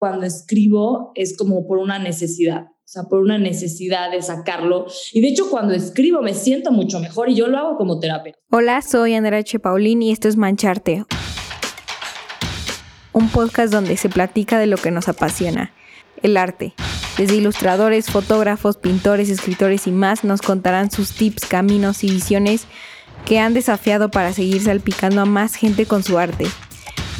cuando escribo es como por una necesidad, o sea, por una necesidad de sacarlo. Y de hecho, cuando escribo me siento mucho mejor y yo lo hago como terapia. Hola, soy Andrea H. Paulín y esto es Mancharte, un podcast donde se platica de lo que nos apasiona, el arte. Desde ilustradores, fotógrafos, pintores, escritores y más nos contarán sus tips, caminos y visiones que han desafiado para seguir salpicando a más gente con su arte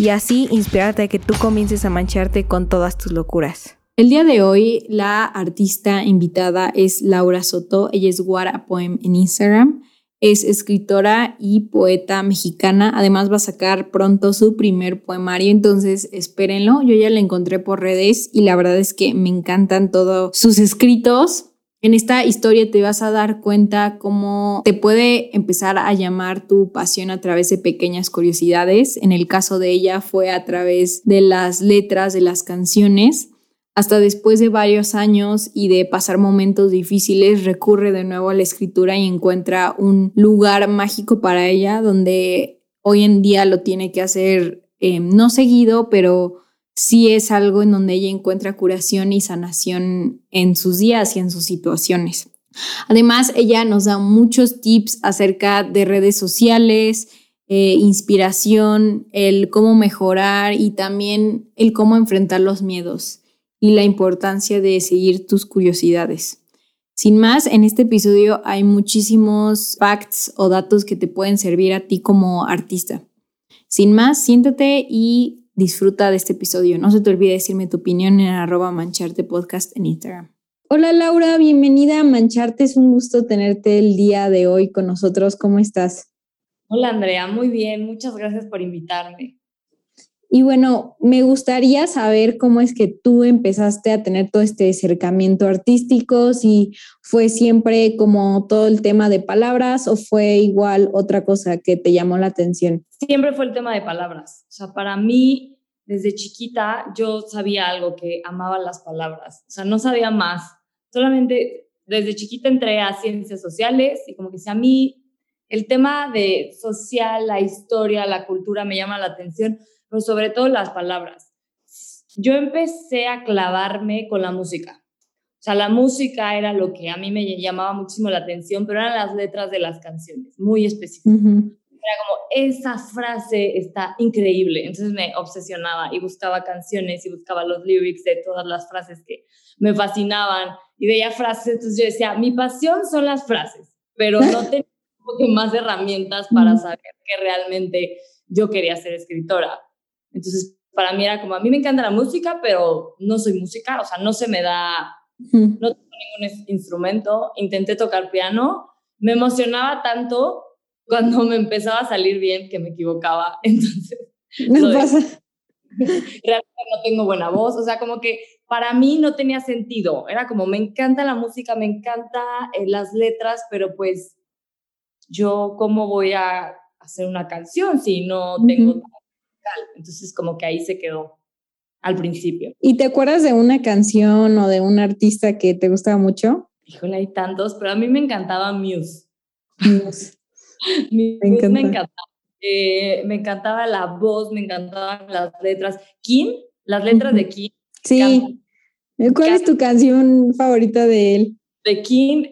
y así inspirarte a que tú comiences a mancharte con todas tus locuras. El día de hoy la artista invitada es Laura Soto, ella es Guara Poem en Instagram, es escritora y poeta mexicana, además va a sacar pronto su primer poemario, entonces espérenlo, yo ya la encontré por redes y la verdad es que me encantan todos sus escritos, en esta historia te vas a dar cuenta cómo te puede empezar a llamar tu pasión a través de pequeñas curiosidades. En el caso de ella fue a través de las letras de las canciones. Hasta después de varios años y de pasar momentos difíciles, recurre de nuevo a la escritura y encuentra un lugar mágico para ella donde hoy en día lo tiene que hacer eh, no seguido, pero sí es algo en donde ella encuentra curación y sanación en sus días y en sus situaciones. Además, ella nos da muchos tips acerca de redes sociales, eh, inspiración, el cómo mejorar y también el cómo enfrentar los miedos y la importancia de seguir tus curiosidades. Sin más, en este episodio hay muchísimos facts o datos que te pueden servir a ti como artista. Sin más, siéntate y disfruta de este episodio. No se te olvide decirme tu opinión en arroba mancharte podcast en Instagram. Hola Laura, bienvenida a Mancharte. Es un gusto tenerte el día de hoy con nosotros. ¿Cómo estás? Hola Andrea, muy bien. Muchas gracias por invitarme. Y bueno, me gustaría saber cómo es que tú empezaste a tener todo este acercamiento artístico, si fue siempre como todo el tema de palabras o fue igual otra cosa que te llamó la atención. Siempre fue el tema de palabras. O sea, para mí, desde chiquita, yo sabía algo que amaba las palabras. O sea, no sabía más. Solamente desde chiquita entré a ciencias sociales y como que si a mí el tema de social, la historia, la cultura me llama la atención pero sobre todo las palabras. Yo empecé a clavarme con la música. O sea, la música era lo que a mí me llamaba muchísimo la atención, pero eran las letras de las canciones, muy específicas. Era como, esa frase está increíble. Entonces me obsesionaba y buscaba canciones y buscaba los lyrics de todas las frases que me fascinaban y veía frases. Entonces yo decía, mi pasión son las frases, pero no tenía más herramientas para saber que realmente yo quería ser escritora. Entonces, para mí era como, a mí me encanta la música, pero no soy música, o sea, no se me da, no tengo ningún instrumento. Intenté tocar piano, me emocionaba tanto cuando me empezaba a salir bien que me equivocaba. Entonces, no pasa. realmente no tengo buena voz, o sea, como que para mí no tenía sentido. Era como, me encanta la música, me encanta eh, las letras, pero pues yo, ¿cómo voy a hacer una canción si no tengo entonces como que ahí se quedó al principio. ¿Y te acuerdas de una canción o de un artista que te gustaba mucho? Híjole, hay tantos, pero a mí me encantaba Muse. Muse. me, encantaba. Eh, me encantaba la voz, me encantaban las letras. King, las letras de King. Sí. ¿Cuál es tu canción favorita de él? De King,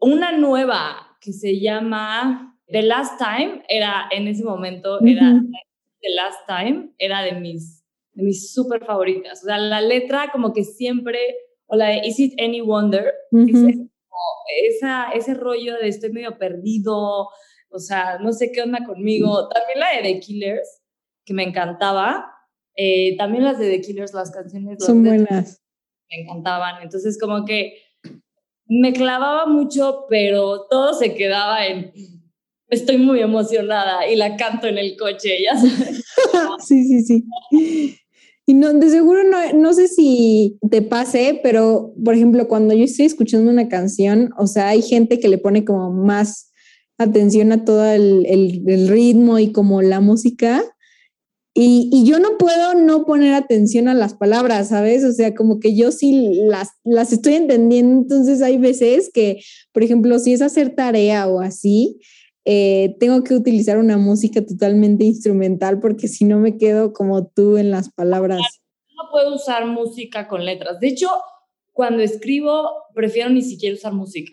una nueva que se llama The Last Time, era en ese momento, era The Last Time era de mis, de mis súper favoritas. O sea, la letra como que siempre, o la de Is It Any Wonder, esa, ese rollo de estoy medio perdido, o sea, no sé qué onda conmigo. También la de The Killers, que me encantaba. Eh, también las de The Killers, las canciones. Son buenas. Me encantaban. Entonces, como que me clavaba mucho, pero todo se quedaba en estoy muy emocionada y la canto en el coche, ya sabes. sí, sí, sí. Y no, de seguro no, no sé si te pase, pero por ejemplo, cuando yo estoy escuchando una canción, o sea, hay gente que le pone como más atención a todo el, el, ritmo y como la música. Y, y, yo no puedo no poner atención a las palabras, ¿sabes? O sea, como que yo sí las, las estoy entendiendo. Entonces hay veces que, por ejemplo, si es hacer tarea o así, eh, tengo que utilizar una música totalmente instrumental porque si no me quedo como tú en las palabras. No puedo usar música con letras. De hecho, cuando escribo, prefiero ni siquiera usar música.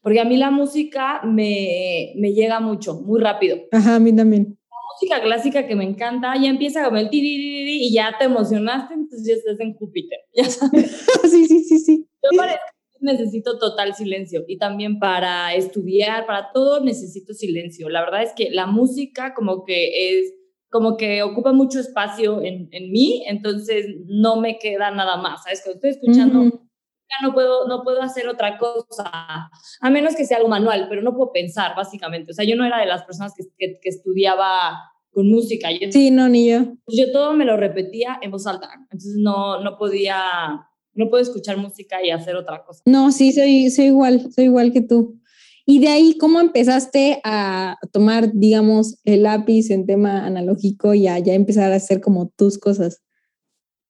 Porque a mí la música me, me llega mucho, muy rápido. Ajá, a mí también. La música clásica que me encanta, ya empieza como el ti y ya te emocionaste, entonces ya estás en Júpiter, ya sabes. sí, sí, sí, sí. Yo para necesito total silencio y también para estudiar, para todo necesito silencio. La verdad es que la música como que es como que ocupa mucho espacio en, en mí, entonces no me queda nada más, ¿sabes? Cuando estoy escuchando, ya no puedo, no puedo hacer otra cosa, a menos que sea algo manual, pero no puedo pensar, básicamente. O sea, yo no era de las personas que, que, que estudiaba con música. Yo, sí, no, ni yo. Yo todo me lo repetía en voz alta, entonces no, no podía, no puedo escuchar música y hacer otra cosa. No, sí, soy, soy igual, soy igual que tú. Y de ahí, ¿cómo empezaste a tomar, digamos, el lápiz en tema analógico y a ya empezar a hacer como tus cosas?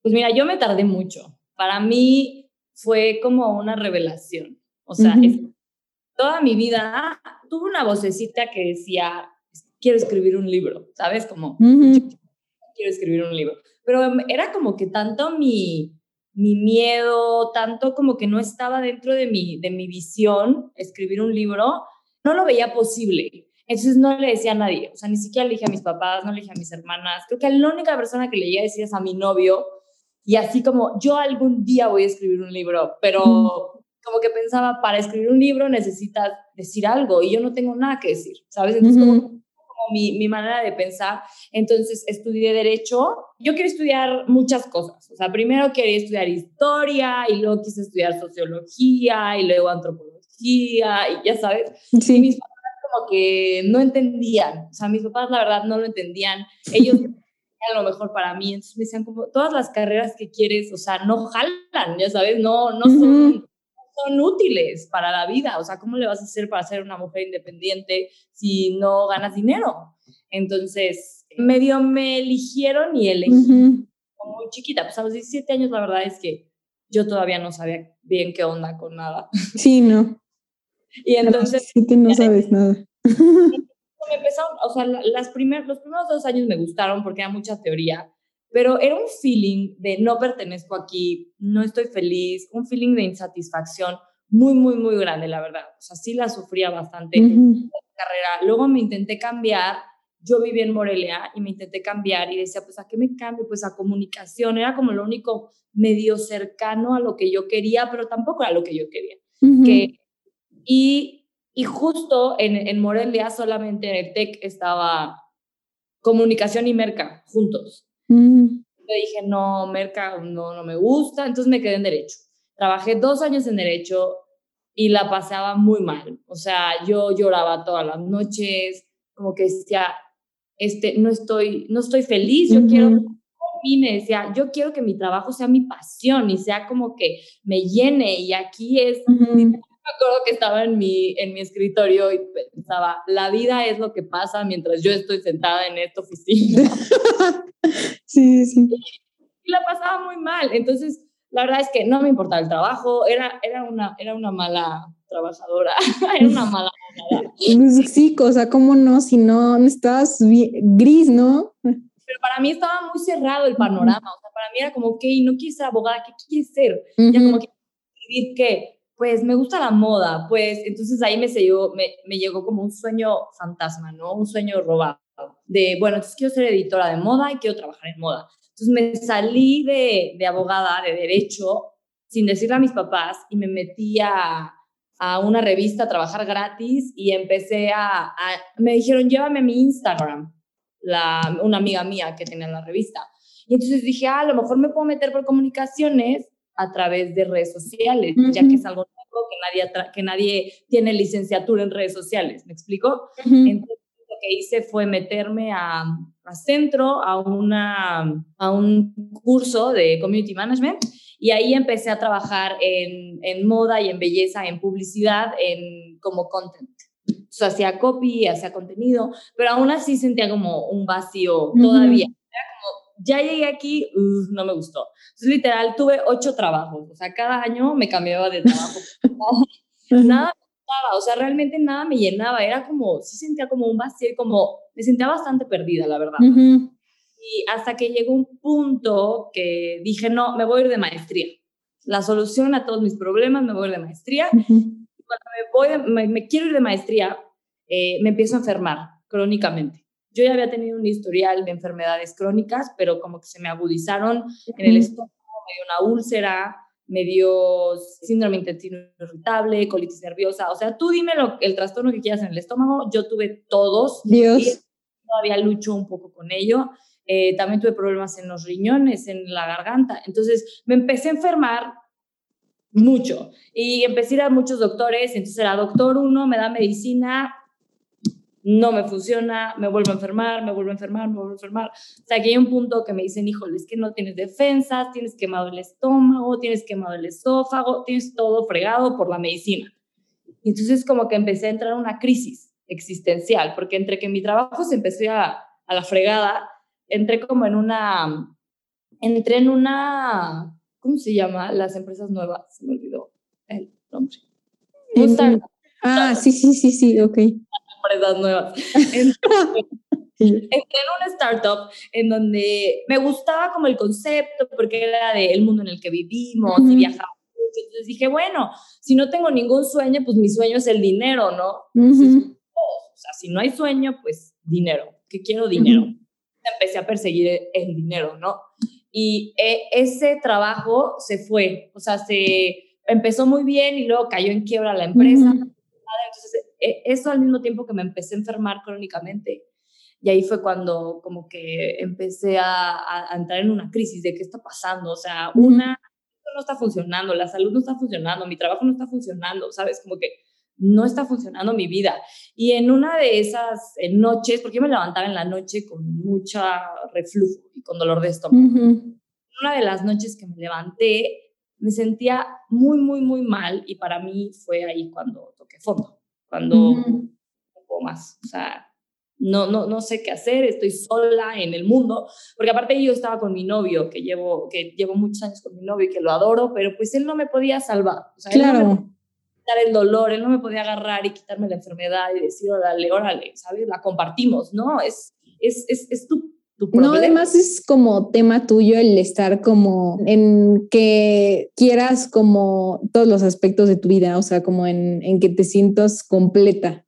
Pues mira, yo me tardé mucho. Para mí fue como una revelación. O sea, toda mi vida tuve una vocecita que decía, quiero escribir un libro, ¿sabes? Como, quiero escribir un libro. Pero era como que tanto mi, mi miedo, tanto como que no estaba dentro de mi, de mi visión escribir un libro, no lo veía posible. Entonces no le decía a nadie, o sea, ni siquiera le dije a mis papás, no le dije a mis hermanas. Creo que la única persona que le llegué a decir es a mi novio. Y así como yo algún día voy a escribir un libro, pero como que pensaba, para escribir un libro necesitas decir algo y yo no tengo nada que decir, ¿sabes? Entonces como mi, mi, manera de pensar. Entonces estudié derecho. Yo quería estudiar muchas cosas. O sea, primero quería estudiar historia y luego quise estudiar sociología y luego antropología y ya sabes. Sí. mis papás como que no entendían. O sea, mis papás la verdad no lo entendían. Ellos a lo mejor para mí. Entonces me decían como todas las carreras que quieres, o sea, no jalan, ya sabes, no, no son son útiles para la vida. O sea, ¿cómo le vas a hacer para ser una mujer independiente si no ganas dinero? Entonces, medio me eligieron y elegí como muy chiquita. Pues a los 17 años la verdad es que yo todavía no sabía bien qué onda con nada. Sí, no. Y entonces... Sí, no sabes nada. Me empezaron, o sea, las primer, los primeros dos años me gustaron porque era mucha teoría, pero era un feeling de no pertenezco aquí, no estoy feliz, un feeling de insatisfacción muy, muy, muy grande, la verdad. O sea, sí la sufría bastante en la carrera. Luego me intenté cambiar, yo vivía en Morelia y me intenté cambiar y decía, pues, ¿a qué me cambio? Pues a comunicación, era como lo único medio cercano a lo que yo quería, pero tampoco era lo que yo quería. que, y, y justo en, en Morelia solamente en el TEC estaba comunicación y merca juntos. Mm. Yo dije, no, Merca, no, no me gusta, entonces me quedé en Derecho. Trabajé dos años en Derecho y la pasaba muy mal. O sea, yo lloraba todas las noches, como que decía, este, no estoy, no estoy feliz, yo quiero y me decía, yo quiero que mi trabajo sea mi pasión y sea como que me llene y aquí es, me acuerdo que estaba en mi, en mi escritorio y pensaba, la vida es lo que pasa mientras yo estoy sentada en esta oficina. sí, sí. Y la pasaba muy mal. Entonces, la verdad es que no me importaba el trabajo, era, era, una, era una mala trabajadora, era una mala pues Sí, o sea, ¿cómo no? Si no, estabas gris, ¿no? Pero para mí estaba muy cerrado el panorama, o sea, para mí era como, ok, no quieres ser abogada, ¿qué quieres ser? Ya como que qué, pues me gusta la moda, pues entonces ahí me, me, me llegó como un sueño fantasma, ¿no? Un sueño robado. De, bueno, entonces quiero ser editora de moda y quiero trabajar en moda. Entonces me salí de, de abogada, de derecho, sin decirle a mis papás y me metí a, a una revista a trabajar gratis y empecé a, a, me dijeron, llévame mi Instagram, la, una amiga mía que tenía la revista. Y entonces dije, ah, a lo mejor me puedo meter por comunicaciones a través de redes sociales, ya que es algo nuevo que nadie, que nadie tiene licenciatura en redes sociales, ¿me explico? Entonces lo que hice fue meterme a, a centro, a, una, a un curso de Community Management y ahí empecé a trabajar en, en moda y en belleza, en publicidad, en como content. O sea, hacía copy, hacía contenido, pero aún así sentía como un vacío todavía. Era como, ya llegué aquí, no me gustó. Literal, tuve ocho trabajos. O sea, cada año me cambiaba de trabajo. nada me gustaba, o sea, realmente nada me llenaba. Era como, sí sentía como un vacío, como, me sentía bastante perdida, la verdad. Y hasta que llegó un punto que dije, no, me voy a ir de maestría. La solución a todos mis problemas, me voy a ir de maestría. Cuando me, voy me, quiero ir de maestría, eh, me empiezo a enfermar crónicamente. Yo ya había tenido un historial de enfermedades crónicas, pero como que se me agudizaron en el estómago, me dio una úlcera, me dio síndrome intestino irritable, colitis nerviosa. O sea, tú dime lo, el trastorno que quieras en el estómago. Yo tuve todos. Dios. Y todavía lucho un poco con ello. Eh, también tuve problemas en los riñones, en la garganta. Entonces me empecé a enfermar mucho y empecé a ir a muchos doctores. Entonces era doctor uno, me da medicina, no me funciona, me vuelvo a enfermar, me vuelvo a enfermar, me vuelvo a enfermar. O sea, que hay un punto que me dicen, híjole, es que no tienes defensas, tienes quemado el estómago, tienes quemado el esófago, tienes todo fregado por la medicina. Y entonces como que empecé a entrar en una crisis existencial, porque entre que mi trabajo se empecé a, a la fregada, entré como en una, entré en una, ¿cómo se llama? Las empresas nuevas, se me olvidó el nombre. Ah, sí, sí, sí, sí, ok empresas nuevas. Entonces, entré en una startup en donde me gustaba como el concepto porque era del mundo en el que vivimos y viajamos. Entonces dije, bueno, si no tengo ningún sueño, pues mi sueño es el dinero, ¿no? o sea, si no hay sueño, pues dinero. ¿Qué quiero? Dinero. Empecé a perseguir el dinero, ¿no? Y e, ese trabajo se fue, o sea, se empezó muy bien y luego cayó en quiebra la empresa. Entonces e, eso al mismo tiempo que me empecé a enfermar crónicamente. Y ahí fue cuando como que empecé a, entrar en una crisis de qué está pasando. O sea, una, no está funcionando, la salud no está funcionando, mi trabajo no está funcionando, ¿sabes? Como que no está funcionando mi vida. Y en una de esas noches, porque yo me levantaba en la noche con mucha reflujo y con dolor de estómago. Una de las noches que me levanté, me sentía muy, muy, muy mal y para mí fue ahí cuando toqué fondo cuando no puedo más. O sea, no, no, no sé qué hacer, estoy sola en el mundo, porque aparte yo estaba con mi novio, que llevo, que llevo muchos años con mi novio y que lo adoro, pero pues él no me podía salvar. O sea, claro. Él no me podía quitar el dolor, él no me podía agarrar y quitarme la enfermedad y decir, órale, órale, ¿sabes? La compartimos, ¿no? Es, es, es, es tu no, además es como tema tuyo el estar como en que quieras como todos los aspectos de tu vida, o sea, como en, en que te sientas completa.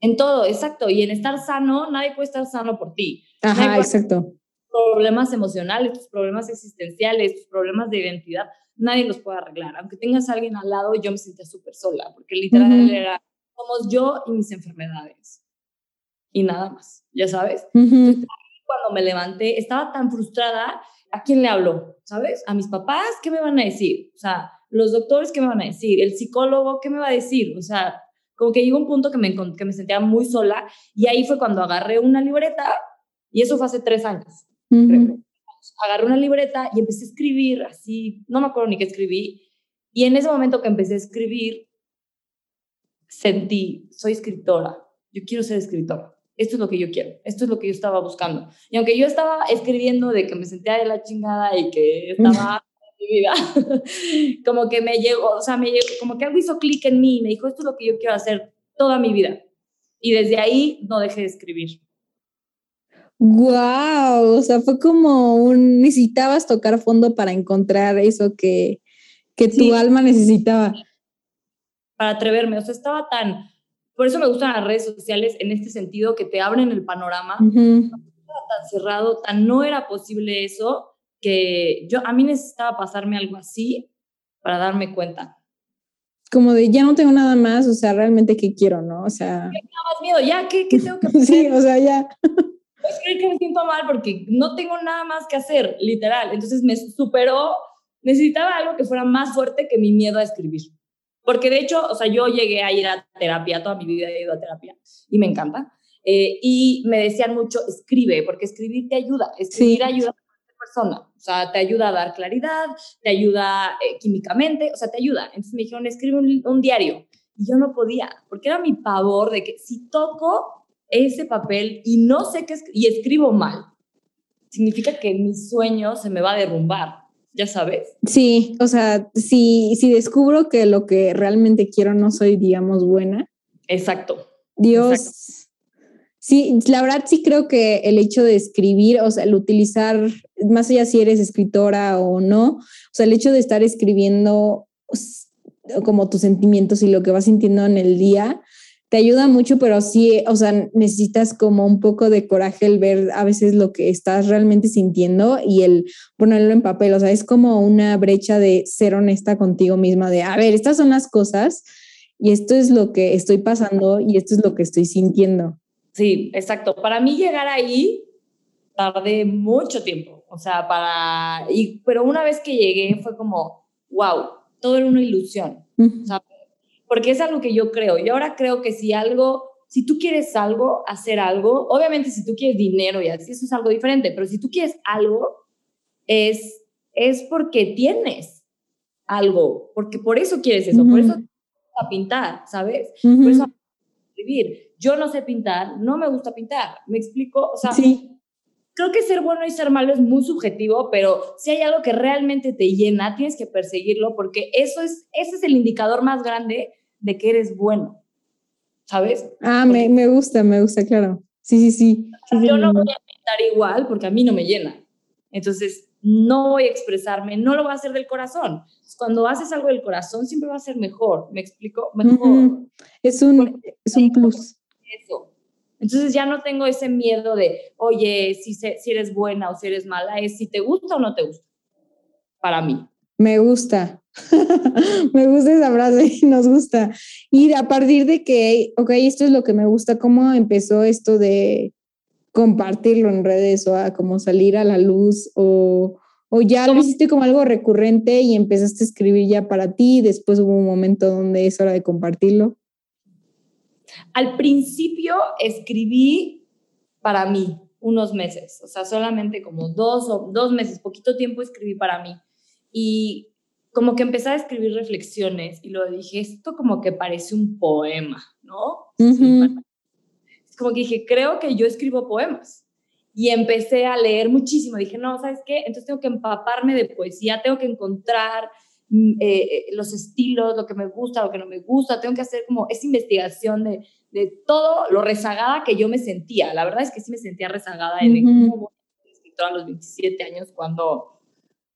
En todo, exacto. Y en estar sano, nadie puede estar sano por ti. Ajá, exacto. Problemas emocionales, tus problemas existenciales, tus problemas de identidad, nadie los puede arreglar. Aunque tengas a alguien al lado, yo me sentía súper sola, porque literal era, somos yo y mis enfermedades. Y nada más, ya sabes cuando me levanté, estaba tan frustrada, ¿a quién le hablo? ¿Sabes? ¿A mis papás? ¿Qué me van a decir? O sea, los doctores, ¿qué me van a decir? ¿El psicólogo, qué me va a decir? O sea, como que llegó un punto que me, que me sentía muy sola y ahí fue cuando agarré una libreta y eso fue hace tres años. Agarré una libreta y empecé a escribir así, no me acuerdo ni qué escribí. Y en ese momento que empecé a escribir, sentí, soy escritora, yo quiero ser escritora esto es lo que yo quiero, esto es lo que yo estaba buscando. Y aunque yo estaba escribiendo de que me sentía de la chingada y que estaba mi vida, como que me llegó, o sea, me llegó, como que algo hizo clic en mí y me dijo, esto es lo que yo quiero hacer toda mi vida. Y desde ahí no dejé de escribir. Wow, o sea, fue como un necesitabas tocar fondo para encontrar eso que, que tu alma necesitaba. Para atreverme, o sea, estaba tan por eso me gustan las redes sociales en este sentido, que te abren el panorama. tan cerrado, tan no era posible eso, que yo a mí necesitaba pasarme algo así para darme cuenta. Como de ya no tengo nada más, o sea, realmente qué quiero, ¿no? O sea. Nada más miedo, ya, ¿qué, qué tengo que hacer? sí, o sea, ya. Pues creo que me siento mal porque no tengo nada más que hacer, literal. Entonces me superó, necesitaba algo que fuera más fuerte que mi miedo a escribir. Porque de hecho, o sea, yo llegué a ir a terapia, toda mi vida he ido a terapia y me encanta. Eh, y me decían mucho, escribe, porque escribir te ayuda, escribir ayuda a la persona, o sea, te ayuda a dar claridad, te ayuda eh, químicamente, o sea, te ayuda. Entonces me dijeron, escribe un, diario. Y yo no podía, porque era mi pavor de que si toco ese papel y no sé qué, y escribo mal, significa que mi sueño se me va a derrumbar ya sabes. Sí, o sea, si, si descubro que lo que realmente quiero no soy, digamos, buena. Exacto. Dios. Sí, la verdad sí creo que el hecho de escribir, o sea, el utilizar, más allá si eres escritora o no, o sea, el hecho de estar escribiendo como tus sentimientos y lo que vas sintiendo en el día, te ayuda mucho, pero sí, o sea, necesitas como un poco de coraje el ver a veces lo que estás realmente sintiendo y el ponerlo en papel, o sea, es como una brecha de ser honesta contigo misma, de, a ver, estas son las cosas y esto es lo que estoy pasando y esto es lo que estoy sintiendo. Sí, exacto. Para mí llegar ahí tardé mucho tiempo, o sea, para, y, pero una vez que llegué fue como, wow, todo era una ilusión, o sea, porque es algo que yo creo. Y ahora creo que si algo, si tú quieres algo, hacer algo, obviamente si tú quieres dinero y así, eso es algo diferente, pero si tú quieres algo, es, es porque tienes algo, porque por eso quieres eso, por eso a pintar, ¿sabes? Por eso escribir. Yo no sé pintar, no me gusta pintar, ¿me explico? O sea, sí. Creo que ser bueno y ser malo es muy subjetivo, pero si hay algo que realmente te llena, tienes que perseguirlo porque eso es, ese es el indicador más grande de que eres bueno, ¿sabes? Ah, me, me, gusta, me gusta, claro. Sí, sí, sí. yo no voy a pintar igual porque a mí no me llena. Entonces, no voy a expresarme, no lo voy a hacer del corazón. Cuando haces algo del corazón, siempre va a ser mejor. ¿Me explico? Mejor. Es un, es un plus. Eso. Entonces ya no tengo ese miedo de, oye, si, si eres buena o si eres mala, es si te gusta o no te gusta. Para mí. Me gusta. me gusta esa frase, nos gusta. Y a partir de que, ok, esto es lo que me gusta, ¿cómo empezó esto de compartirlo en redes o a como salir a la luz o, o ya lo hiciste como algo recurrente y empezaste a escribir ya para ti y después hubo un momento donde es hora de compartirlo? Al principio escribí para mí unos meses, o sea, solamente como dos o dos meses, poquito tiempo escribí para mí. Y como que empecé a escribir reflexiones y lo dije, esto como que parece un poema, ¿no? es como que dije, creo que yo escribo poemas. Y empecé a leer muchísimo. Dije, no, ¿sabes qué? Entonces tengo que empaparme de poesía, tengo que encontrar eh, eh, los estilos, lo que me gusta, lo que no me gusta, tengo que hacer como esa investigación de, de todo lo rezagada que yo me sentía. La verdad es que sí me sentía rezagada en el a los 27 años cuando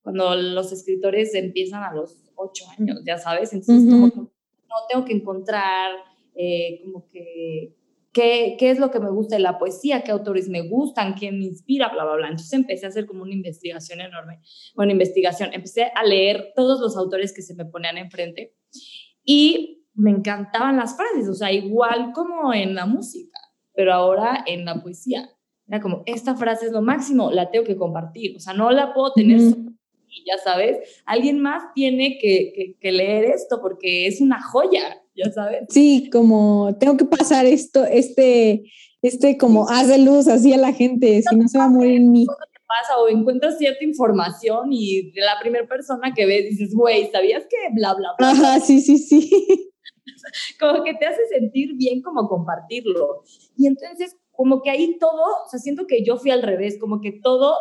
cuando los escritores empiezan a los ocho años, ya sabes, entonces como no tengo que encontrar eh, como que qué, qué es lo que me gusta de la poesía, qué autores me gustan, quién me inspira, bla, bla, bla. Entonces empecé a hacer como una investigación enorme, bueno, investigación, empecé a leer todos los autores que se me ponían enfrente y me encantaban las frases, o sea, igual como en la música, pero ahora en la poesía. Era como, esta frase es lo máximo, la tengo que compartir, o sea, no la puedo tener ya sabes, alguien más tiene que, que, leer esto porque es una joya, ya sabes. Sí, como tengo que pasar esto, este, este como haz de luz así a la gente, si no se va a morir en mí. pasa o encuentras cierta información y de la primera persona que ves dices, güey, ¿sabías que bla, bla, bla? Ajá, sí, sí, sí. como que te hace sentir bien como compartirlo. Y entonces, como que ahí todo, o sea, siento que yo fui al revés, como que todo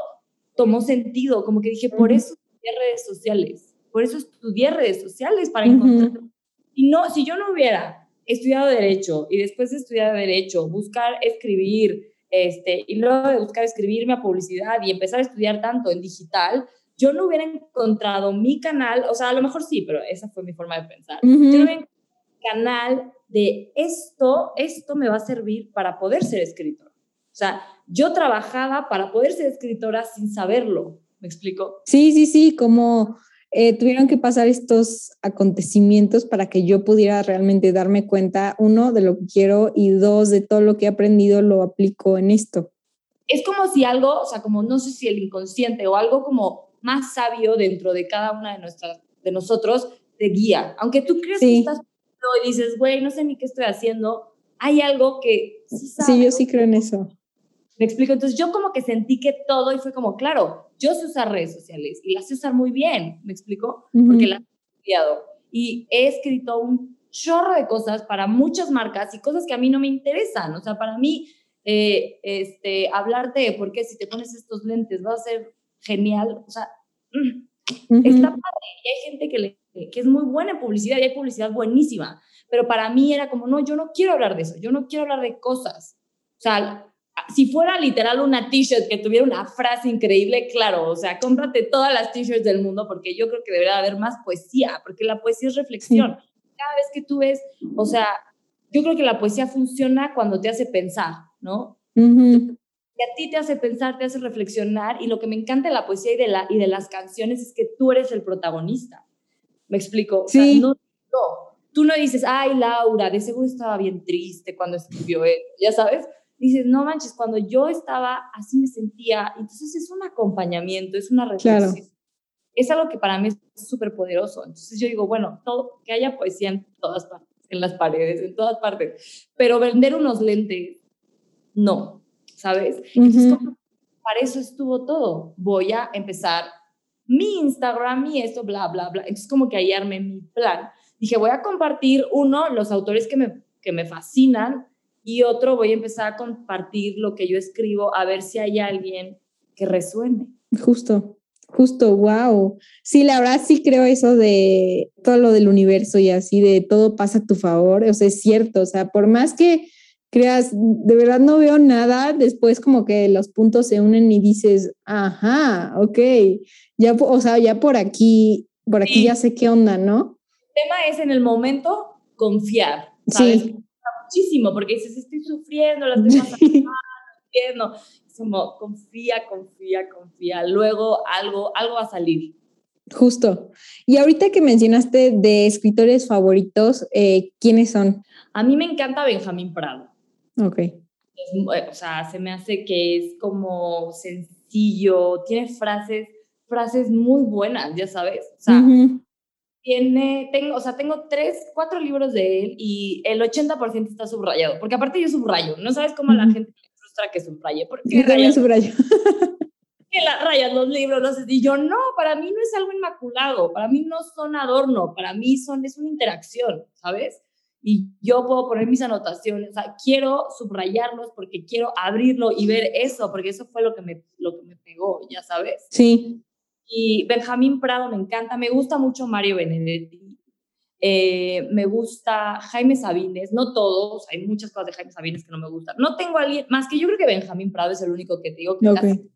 tomó sentido, como que dije, por eso estudié redes sociales, por eso estudié redes sociales para encontrar. Y no, si yo no hubiera estudiado Derecho y después de estudiar Derecho, buscar escribir, este, y luego de buscar escribirme a publicidad y empezar a estudiar tanto en digital, yo no hubiera encontrado mi canal, o sea, a lo mejor sí, pero esa fue mi forma de pensar. Yo no hubiera encontrado canal de esto, esto me va a servir para poder ser escritor. O sea, yo trabajaba para poder ser escritora sin saberlo. ¿Me explico? Sí, sí, sí, como eh, tuvieron que pasar estos acontecimientos para que yo pudiera realmente darme cuenta, uno, de lo que quiero y dos, de todo lo que he aprendido lo aplico en esto. Es como si algo, o sea, como no sé si el inconsciente o algo como más sabio dentro de cada una de nuestras, de nosotros, te guía. Aunque tú creas que estás y dices, güey, no sé ni qué estoy haciendo, hay algo que sí Sí, yo sí creo en eso. Me explico. Entonces yo como que sentí que todo y fue como, claro, yo sé usar redes sociales y las sé usar muy bien. ¿Me explico? Porque las he estudiado. Y he escrito un chorro de cosas para muchas marcas y cosas que a mí no me interesan. O sea, para mí, eh, este, hablarte de por qué si te pones estos lentes va a ser genial. O sea, mm, está padre. Y hay gente que, le, que es muy buena en publicidad y hay publicidad buenísima. Pero para mí era como, no, yo no quiero hablar de eso. Yo no quiero hablar de cosas O sea, si fuera literal una t-shirt que tuviera una frase increíble, claro, o sea, cómprate todas las t-shirts del mundo porque yo creo que debería haber más poesía, porque la poesía es reflexión. Cada vez que tú ves, o sea, yo creo que la poesía funciona cuando te hace pensar, ¿no? Y a ti te hace pensar, te hace reflexionar y lo que me encanta de la poesía y de, la, y de las canciones es que tú eres el protagonista. ¿Me explico? Sí. no, tú no dices, ay, Laura, de seguro estaba bien triste cuando escribió él, ya sabes dices, no manches, cuando yo estaba así me sentía, entonces es un acompañamiento, es una reflexión. Es algo que para mí es súper poderoso. Entonces yo digo, bueno, todo, que haya poesía en todas partes, en las paredes, en todas partes, pero vender unos lentes, no, ¿sabes? Entonces, para eso estuvo todo. Voy a empezar mi Instagram y esto, bla, bla, bla. Entonces como que ahí armé mi plan. Dije, voy a compartir, uno, los autores que me, que me fascinan, y otro voy a empezar a compartir lo que yo escribo a ver si hay alguien que resuene. Justo, justo, wow. Sí, la verdad sí creo eso de todo lo del universo y así, de todo pasa a tu favor, o sea, es cierto, o sea, por más que creas, de verdad no veo nada, después como que los puntos se unen y dices, ajá, ok, ya, o sea, ya por aquí, por aquí ya sé qué onda, ¿no? El tema es en el momento confiar, ¿sabes? Sí muchísimo, porque dices, estoy sufriendo, las estoy pasando Es como, confía, confía, confía. Luego algo, algo va a salir. Justo. Y ahorita que mencionaste de escritores favoritos, eh, ¿quiénes son? A mí me encanta Benjamín Prado. Ok. o sea, se me hace que es como sencillo, tiene frases, frases muy buenas, ya sabes. O sea, tiene, tengo, o sea, tengo tres, cuatro libros de él y el 80% está subrayado, porque aparte yo subrayo, no sabes cómo a la gente le frustra que subraye, porque yo también subrayo. que la rayan los libros, no sé, y yo no, para mí no es algo inmaculado, para mí no son adorno, para mí son, es una interacción, ¿sabes? Y yo puedo poner mis anotaciones, o sea, quiero subrayarlos porque quiero abrirlo y ver eso, porque eso fue lo que me, lo que me pegó, ya sabes. Sí. Y Benjamín Prado me encanta, me gusta mucho Mario Benedetti, eh, me gusta Jaime Sabines, no todos, hay muchas cosas de Jaime Sabines que no me gustan. No tengo a alguien, más que yo creo que Benjamín Prado es el único que te digo que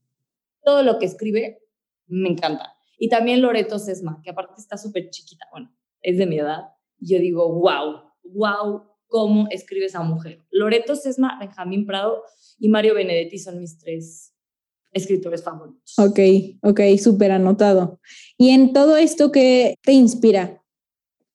todo lo que escribe me encanta. Y también Loreto Sesma, que aparte está súper chiquita, bueno, es de mi edad. Y yo digo, wow, wow, cómo escribe esa mujer. Loreto Sesma, Benjamín Prado y Mario Benedetti son mis tres escritores favoritos. Ok, ok, súper anotado. ¿Y en todo esto qué te inspira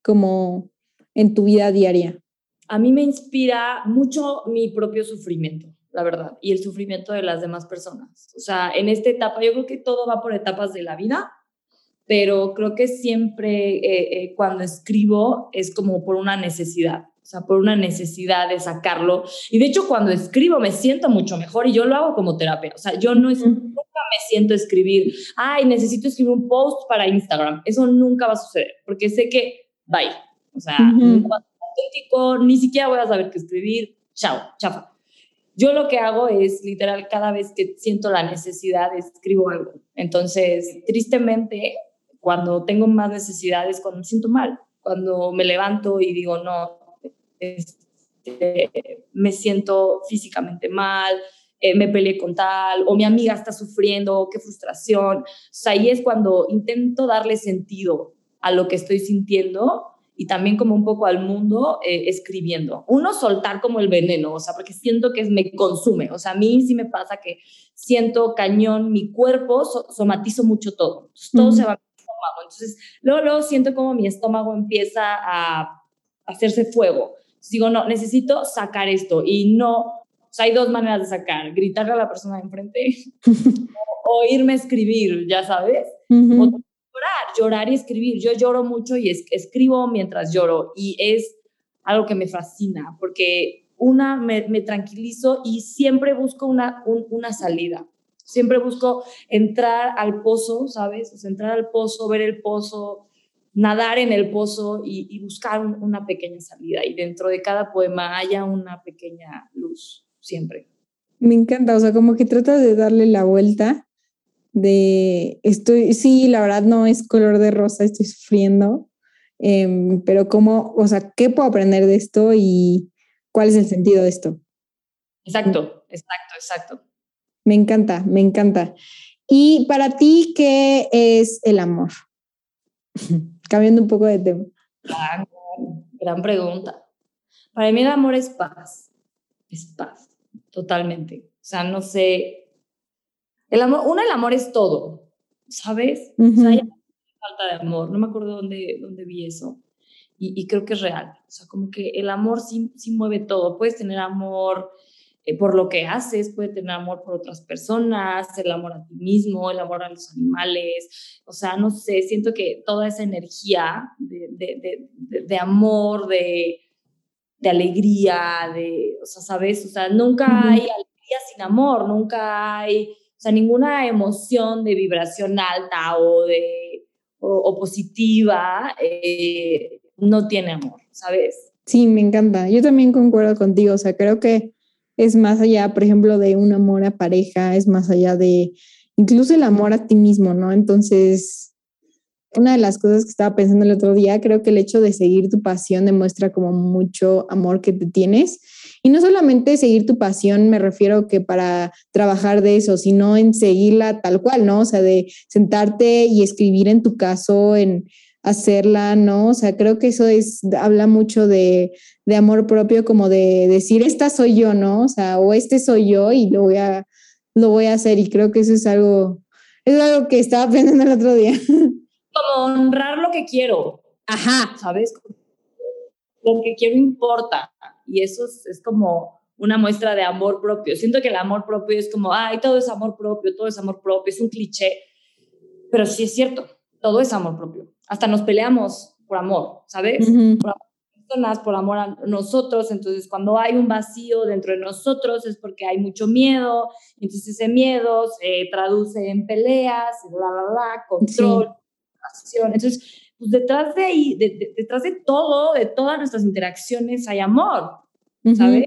como en tu vida diaria? A mí me inspira mucho mi propio sufrimiento, la verdad, y el sufrimiento de las demás personas. O sea, en esta etapa, yo creo que todo va por etapas de la vida, pero creo que siempre eh, eh, cuando escribo es como por una necesidad o sea, por una necesidad de sacarlo. Y de hecho, cuando escribo me siento mucho mejor y yo lo hago como terapia. O sea, yo no es, nunca me siento escribir, ay, necesito escribir un post para Instagram. Eso nunca va a suceder, porque sé que, bye. O sea, auténtico, ni siquiera voy a saber qué escribir. Chao, chafa. Yo lo que hago es, literal, cada vez que siento la necesidad, escribo algo. Entonces, tristemente, cuando tengo más necesidades, cuando me siento mal, cuando me levanto y digo, no, este, me siento físicamente mal, eh, me peleé con tal, o mi amiga está sufriendo, qué frustración. O sea, ahí es cuando intento darle sentido a lo que estoy sintiendo y también como un poco al mundo eh, escribiendo. Uno, soltar como el veneno, o sea, porque siento que me consume. O sea, a mí sí me pasa que siento cañón mi cuerpo, somatizo mucho todo. todo se va a mi estómago. Entonces, luego, luego siento como mi estómago empieza a hacerse fuego digo, no, necesito sacar esto y no, o sea, hay dos maneras de sacar, gritarle a la persona de enfrente o, irme a escribir, ya sabes, o llorar, llorar y escribir. Yo lloro mucho y escribo mientras lloro y es algo que me fascina porque una, me, me tranquilizo y siempre busco una, una salida. Siempre busco entrar al pozo, ¿sabes? O sea, entrar al pozo, ver el pozo, nadar en el pozo y, buscar una pequeña salida y dentro de cada poema haya una pequeña luz, siempre. Me encanta, o sea, como que tratas de darle la vuelta de estoy, sí, la verdad no es color de rosa, estoy sufriendo, em, pero cómo, o sea, ¿qué puedo aprender de esto y cuál es el sentido de esto? Exacto, exacto, exacto. Me encanta, me encanta. Y para ti, ¿qué es el amor? Cambiando un poco de tema. Gran, gran pregunta. Para mí el amor es paz, es paz, totalmente. O sea, no sé, el amor, uno, el amor es todo, ¿sabes? O sea, hay falta de amor, no me acuerdo dónde, dónde vi eso. Y, y, creo que es real. O sea, como que el amor sí, sí mueve todo. Puedes tener amor eh, por lo que haces, puedes tener amor por otras personas, el amor a ti mismo, el amor a los animales. O sea, no sé, siento que toda esa energía de, de, de, de amor, de, alegría, de, o sea, ¿sabes? O sea, nunca hay alegría sin amor, nunca hay, o sea, ninguna emoción de vibración alta o de o, positiva eh, no tiene amor, ¿sabes? Sí, me encanta. Yo también concuerdo contigo. O sea, creo que es más allá, por ejemplo, de un amor a pareja, es más allá de incluso el amor a ti mismo, ¿no? Entonces, una de las cosas que estaba pensando el otro día, creo que el hecho de seguir tu pasión demuestra como mucho amor que te tienes. Y no solamente seguir tu pasión, me refiero que para trabajar de eso, sino en seguirla tal cual, ¿no? O sea, de sentarte y escribir en tu caso, en hacerla, ¿no? O sea, creo que eso es, habla mucho de, de amor propio, como de decir, esta soy yo, ¿no? O sea, o este soy yo y lo voy a, lo voy a hacer. Y creo que eso es algo, es algo que estaba pensando el otro día. Como honrar lo que quiero. Ajá. ¿Sabes? Lo que quiero importa. Y eso es, es como una muestra de amor propio. Siento que el amor propio es como, ay, todo es amor propio, todo es amor propio, es un cliché. Pero sí es cierto, todo es amor propio hasta nos peleamos por amor, ¿sabes? Por amor a personas, por amor a nosotros. Entonces, cuando hay un vacío dentro de nosotros es porque hay mucho miedo. Entonces, ese miedo se traduce en peleas, bla, bla, bla, control, acción. Entonces, pues detrás de ahí, detrás de todo, de todas nuestras interacciones hay amor, ¿sabes?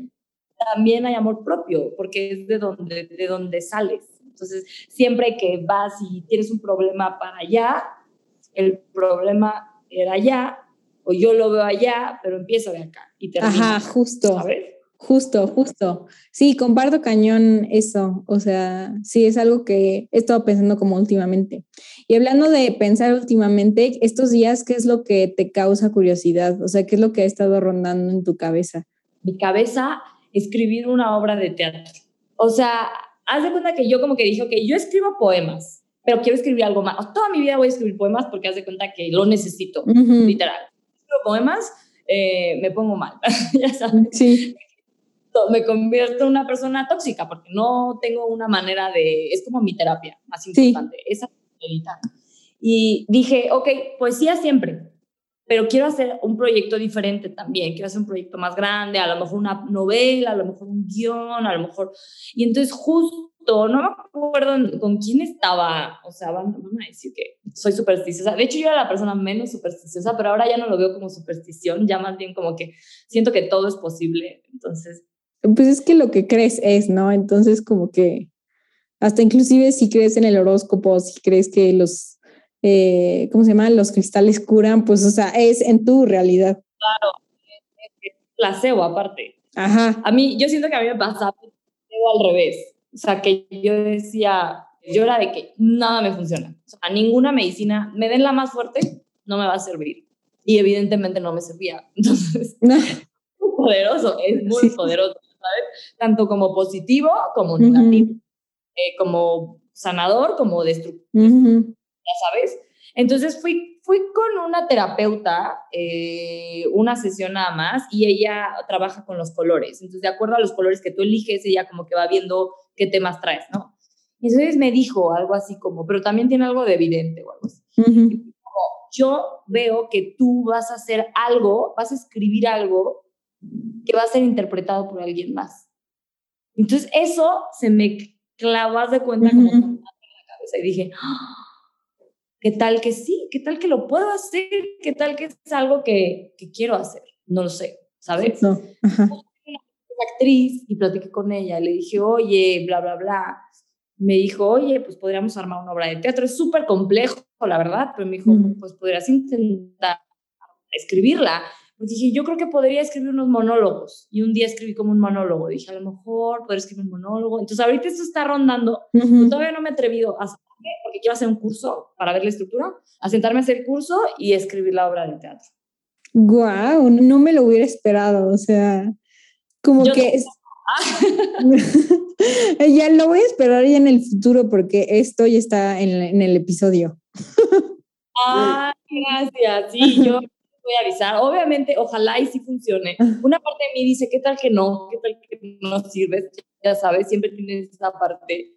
También hay amor propio, porque es de donde, de donde sales. Entonces, siempre que vas y tienes un problema para allá, el problema era allá, o yo lo veo allá, pero empieza de acá y termina. Ajá, justo. Justo, justo. Sí, comparto cañón eso. O sea, sí, es algo que he estado pensando como últimamente. Y hablando de pensar últimamente, estos días, ¿qué es lo que te causa curiosidad? O sea, ¿qué es lo que ha estado rondando en tu cabeza? Mi cabeza, escribir una obra de teatro. O sea, haz de cuenta que yo como que dije, que yo escribo poemas pero quiero escribir algo más. Toda mi vida voy a escribir poemas porque haz de cuenta que lo necesito, literal. Escribo poemas, eh, me pongo mal, ya sabes. Sí. Me convierto en una persona tóxica porque no tengo una manera de, es como mi terapia más importante, sí. esa Y dije, ok, poesía siempre, pero quiero hacer un proyecto diferente también, quiero hacer un proyecto más grande, a lo mejor una novela, a lo mejor un guion, a lo mejor... Y entonces justo no me acuerdo con quién estaba, o sea, van, a decir que soy supersticiosa. De hecho, yo era la persona menos supersticiosa, pero ahora ya no lo veo como superstición, ya más bien como que siento que todo es posible, entonces... Pues es que lo que crees es, ¿no? Entonces como que hasta inclusive si crees en el horóscopo, si crees que los, eh, ¿cómo se llama? Los cristales curan, pues, o sea, es en tu realidad. Claro, es placebo aparte. Ajá. A mí, yo siento que a mí me pasa al revés. O sea, que yo decía, yo era de que nada me funciona. O sea, ninguna medicina, me den la más fuerte, no me va a servir. Y evidentemente no me servía. Entonces, no. es muy poderoso, es muy poderoso, ¿sabes? Tanto como positivo como negativo. Eh, como sanador, como destructivo. Ya sabes. Entonces fui fui con una terapeuta, eh, una sesión nada más, y ella trabaja con los colores. Entonces, de acuerdo a los colores que tú eliges, ella como que va viendo qué temas traes, ¿no? Y entonces me dijo algo así como, pero también tiene algo de evidente o algo así. como, yo veo que tú vas a hacer algo, vas a escribir algo que va a ser interpretado por alguien más. Entonces, eso se me clavas de cuenta como en la cabeza y dije, ¡Ah! ¿Qué tal que sí? ¿Qué tal que lo puedo hacer? ¿Qué tal que es algo que, que quiero hacer? No lo sé, ¿sabes? No. Actriz y platiqué con ella. Le dije, oye, bla, bla, bla. Me dijo, oye, pues podríamos armar una obra de teatro. Es súper complejo, la verdad, pero me dijo, pues podrías intentar escribirla. Porque dije, yo creo que podría escribir unos monólogos. Y un día escribí como un monólogo. Dije, a lo mejor podría escribir un monólogo. Entonces, ahorita esto está rondando. Todavía no me he atrevido a porque quiero hacer un curso para ver la estructura, a sentarme a hacer el curso y escribir la obra de teatro. Guau, no me lo hubiera esperado, o sea, como que ya lo voy a esperar ya en el futuro porque esto ya está en, en el episodio. Ah, gracias. Sí, yo voy a avisar. Obviamente, ojalá y sí funcione. Una parte de mí dice, ¿qué tal que no? ¿Qué tal que no sirves? Ya sabes, siempre tienes esa parte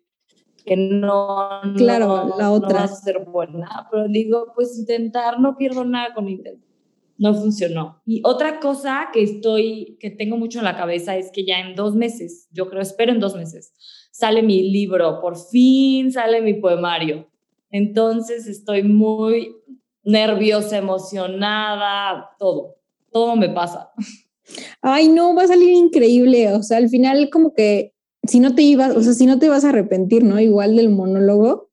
que no, claro, la otra. va a ser buena, pero digo, pues intentar, no pierdo nada con intentar. No funcionó. Y otra cosa que estoy, que tengo mucho en la cabeza es que ya en dos meses, yo creo, espero en dos meses, sale mi libro, por fin sale mi poemario. Entonces estoy muy nerviosa, emocionada, todo, todo me pasa. Ay, no, va a salir increíble. O sea, al final como que si no te ibas, o sea, si no te vas a arrepentir, ¿no? Igual del monólogo.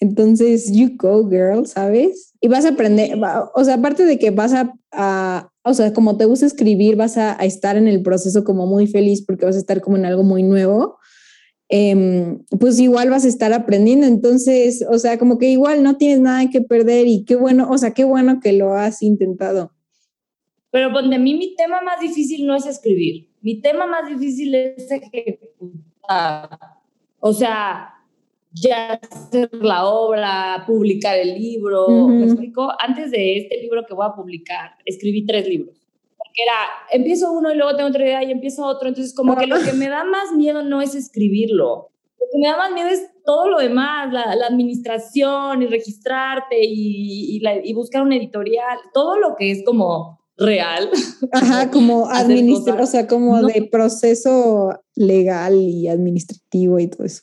Entonces, you go, girl, ¿sabes? Y vas a aprender, o sea, aparte de que vas a, o sea, como te gusta escribir, vas a, estar en el proceso como muy feliz porque vas a estar como en algo muy nuevo. Em, pues igual vas a estar aprendiendo. Entonces, o sea, como que igual no tienes nada que perder y qué bueno, o sea, qué bueno que lo has intentado. Pero pues de mí mi tema más difícil no es escribir. Mi tema más difícil es ejecutar. O sea, ya hacer la obra, publicar el libro. ¿Me explico? Antes de este libro que voy a publicar, escribí tres libros. Porque era, empiezo uno y luego tengo otra idea y empiezo otro. Entonces, como que lo que me da más miedo no es escribirlo. Lo que me da más miedo es todo lo demás, la, administración y registrarte y, y buscar un editorial, todo lo que es como real. Ajá, como administrar, o sea, como de proceso legal y administrativo y todo eso.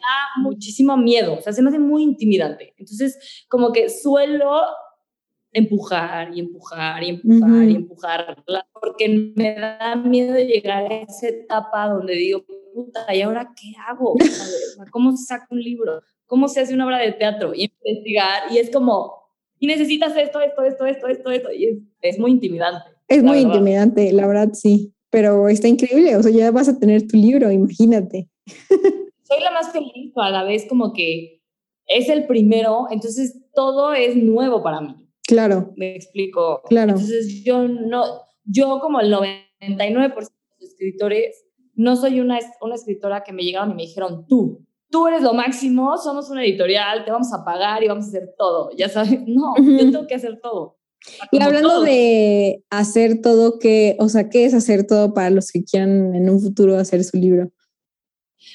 Da muchísimo miedo, o sea, se me hace muy intimidante. Entonces, como que suelo empujar y empujar y empujar y empujar, porque me da miedo llegar a esa etapa donde digo, puta, ¿y ahora qué hago? ¿Cómo se saca un libro? ¿Cómo se hace una obra de teatro? Y investigar, y es como, y necesitas esto, esto, esto, esto, esto, esto, y es, es muy intimidante. Es muy intimidante, la verdad, sí, pero está increíble, o sea, ya vas a tener tu libro, imagínate. Soy la más feliz, a la vez como que es el primero, entonces todo es nuevo para mí. Claro. Me explico. Claro. Entonces yo no, yo como el 99% de los escritores, no soy una, una escritora que me llegaron y me dijeron, tú, tú eres lo máximo, somos una editorial, te vamos a pagar y vamos a hacer todo, ya sabes, no, yo tengo que hacer todo. Y hablando de hacer todo, ¿qué, o sea, ¿qué es hacer todo para los que quieran en un futuro hacer su libro?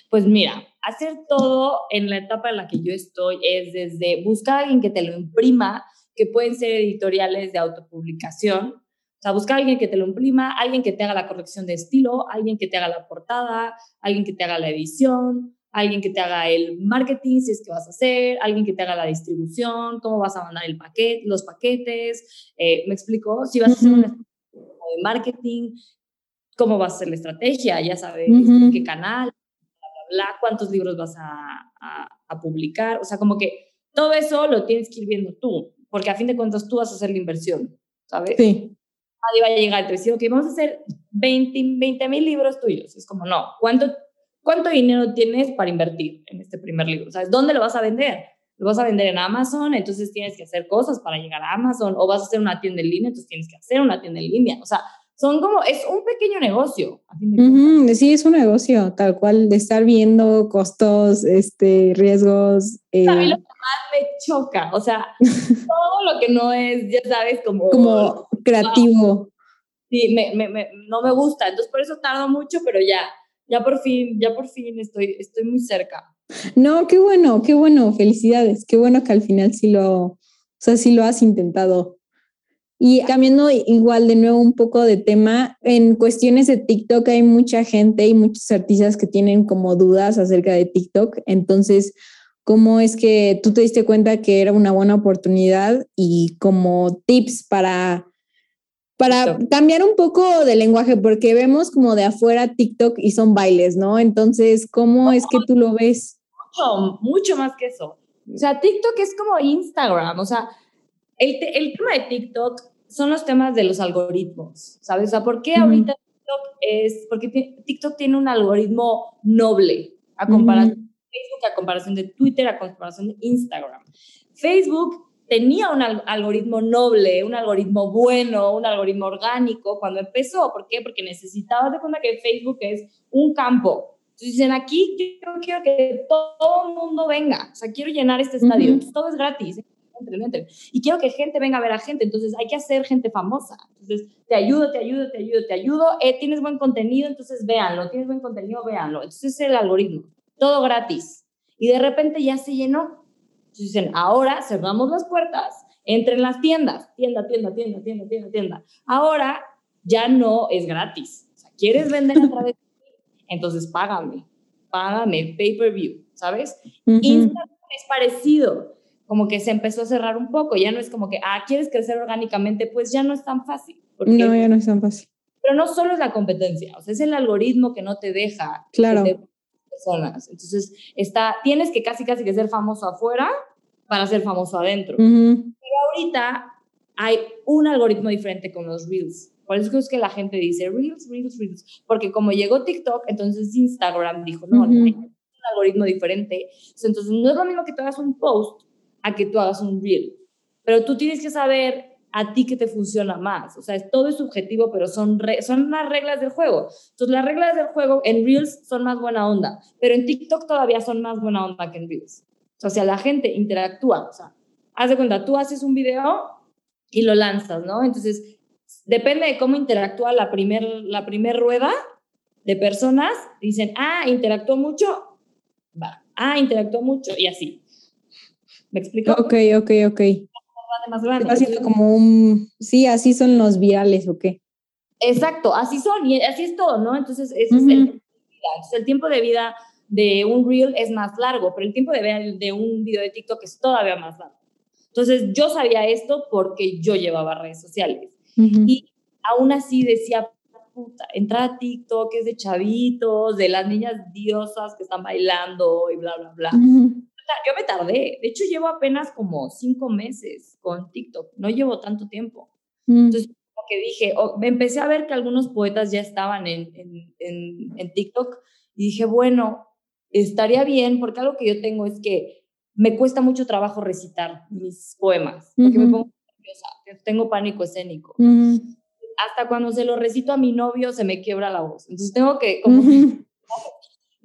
Pues mira, hacer todo en la etapa en la que yo estoy es desde buscar a alguien que te lo imprima, que pueden ser editoriales de autopublicación, o sea, buscar a alguien que te lo imprima, alguien que te haga la corrección de estilo, alguien que te haga la portada, alguien que te haga la edición, alguien que te haga el marketing, si es que vas a hacer, alguien que te haga la distribución, cómo vas a mandar el paquete, los paquetes, eh, me explico, si vas a hacer un de marketing, cómo vas a hacer la estrategia, ya sabes, qué canal, bla, cuántos libros vas a, a, publicar, o sea, como que todo eso lo tienes que ir viendo tú, porque a fin de cuentas tú vas a hacer la inversión, ¿sabes? Sí. Nadie va a llegar y te decir, ok, vamos a hacer 20 mil libros tuyos. Es como, no, ¿cuánto ¿Cuánto dinero tienes para invertir en este primer libro? ¿Sabes dónde lo vas a vender? Lo vas a vender en Amazon, entonces tienes que hacer cosas para llegar a Amazon, o vas a hacer una tienda en línea, entonces tienes que hacer una tienda en línea. O sea, son como, es un pequeño negocio. sí, es un negocio, tal cual, de estar viendo costos, este, riesgos. Eh. A mí lo que más me choca, o sea, todo lo que no es, ya sabes, como... Como creativo. Sí, me, me, no me gusta, entonces por eso tardo mucho, pero ya, ya por fin, ya por fin estoy, estoy muy cerca. No, qué bueno, qué bueno, felicidades, qué bueno que al final sí lo, o sea, sí lo has intentado. Y cambiando igual de nuevo un poco de tema, en cuestiones de TikTok hay mucha gente y muchos artistas que tienen como dudas acerca de TikTok. Entonces, ¿cómo es que tú te diste cuenta que era una buena oportunidad y como tips para para cambiar un poco de lenguaje, porque vemos como de afuera TikTok y son bailes, ¿no? Entonces, ¿cómo es que tú lo ves? Mucho, mucho más que eso. O sea, TikTok es como Instagram, o sea, el, el tema de TikTok son los temas de los algoritmos, ¿sabes? O sea, ¿por qué ahorita TikTok es, porque TikTok tiene un algoritmo noble a comparación de Facebook, a comparación de Twitter, a comparación de Instagram? Facebook tenía un algoritmo noble, un algoritmo bueno, un algoritmo orgánico cuando empezó. ¿Por qué? Porque necesitaba de cuenta que Facebook es un campo. Entonces dicen, aquí yo quiero que todo el mundo venga, o sea, quiero llenar este estadio, todo es gratis. Y quiero que gente venga a ver a gente, entonces hay que hacer gente famosa. Entonces, te ayudo, te ayudo, te ayudo, te ayudo. Eh, tienes buen contenido, entonces véanlo. Tienes buen contenido, véanlo. Entonces, es el algoritmo. Todo gratis. Y de repente ya se llenó. Entonces dicen, ahora cerramos las puertas, entren las tiendas. Tienda, tienda, tienda, tienda, tienda, tienda. Ahora ya no es gratis. O sea, ¿quieres vender a través de mí? Entonces, págame. Págame, pay-per-view, ¿sabes? Instagram es parecido como que se empezó a cerrar un poco, ya no es como que, ah, ¿quieres crecer orgánicamente? Pues ya no es tan fácil. no, ya no es tan fácil. Pero no solo es la competencia, o sea, es el algoritmo que no te deja. Claro. personas. Entonces, está, tienes que casi, casi que ser famoso afuera para ser famoso adentro. Pero ahorita hay un algoritmo diferente con los Reels. Por eso es que la gente dice Reels, Reels, Reels. Porque como llegó TikTok, entonces Instagram dijo, no, no hay un algoritmo diferente. Entonces, no es lo mismo que tú hagas un post a que tú hagas un reel. Pero tú tienes que saber a ti qué te funciona más. O sea, todo es subjetivo, pero son, son las reglas del juego. Entonces, las reglas del juego en Reels son más buena onda, pero en TikTok todavía son más buena onda que en Reels. O sea, la gente interactúa, o sea, haz de cuenta, tú haces un video y lo lanzas, ¿no? Entonces, depende de cómo interactúa la primer, la primer rueda de personas, dicen, ah, interactuó mucho, va, ah, interactuó mucho, y así. ¿Me explico? Ok, ok, ok. Más grande. Haciendo como un, sí, así son los virales, ¿o qué? Exacto, así son y así es todo, ¿no? Entonces, ese es el, el tiempo de vida de un reel es más largo, pero el tiempo de vida de un video de TikTok es todavía más largo. Entonces, yo sabía esto porque yo llevaba redes sociales. Y aún así decía, puta, entrar a TikTok es de chavitos, de las niñas diosas que están bailando y bla, bla, bla yo me tardé. De hecho, llevo apenas como cinco meses con TikTok. No llevo tanto tiempo. Mm. Entonces, como que dije, me empecé a ver que algunos poetas ya estaban en, en, en, TikTok y dije, bueno, estaría bien, porque algo que yo tengo es que me cuesta mucho trabajo recitar mis poemas, porque me pongo nerviosa, tengo pánico escénico. Hasta cuando se lo recito a mi novio se me quiebra la voz. Entonces tengo que como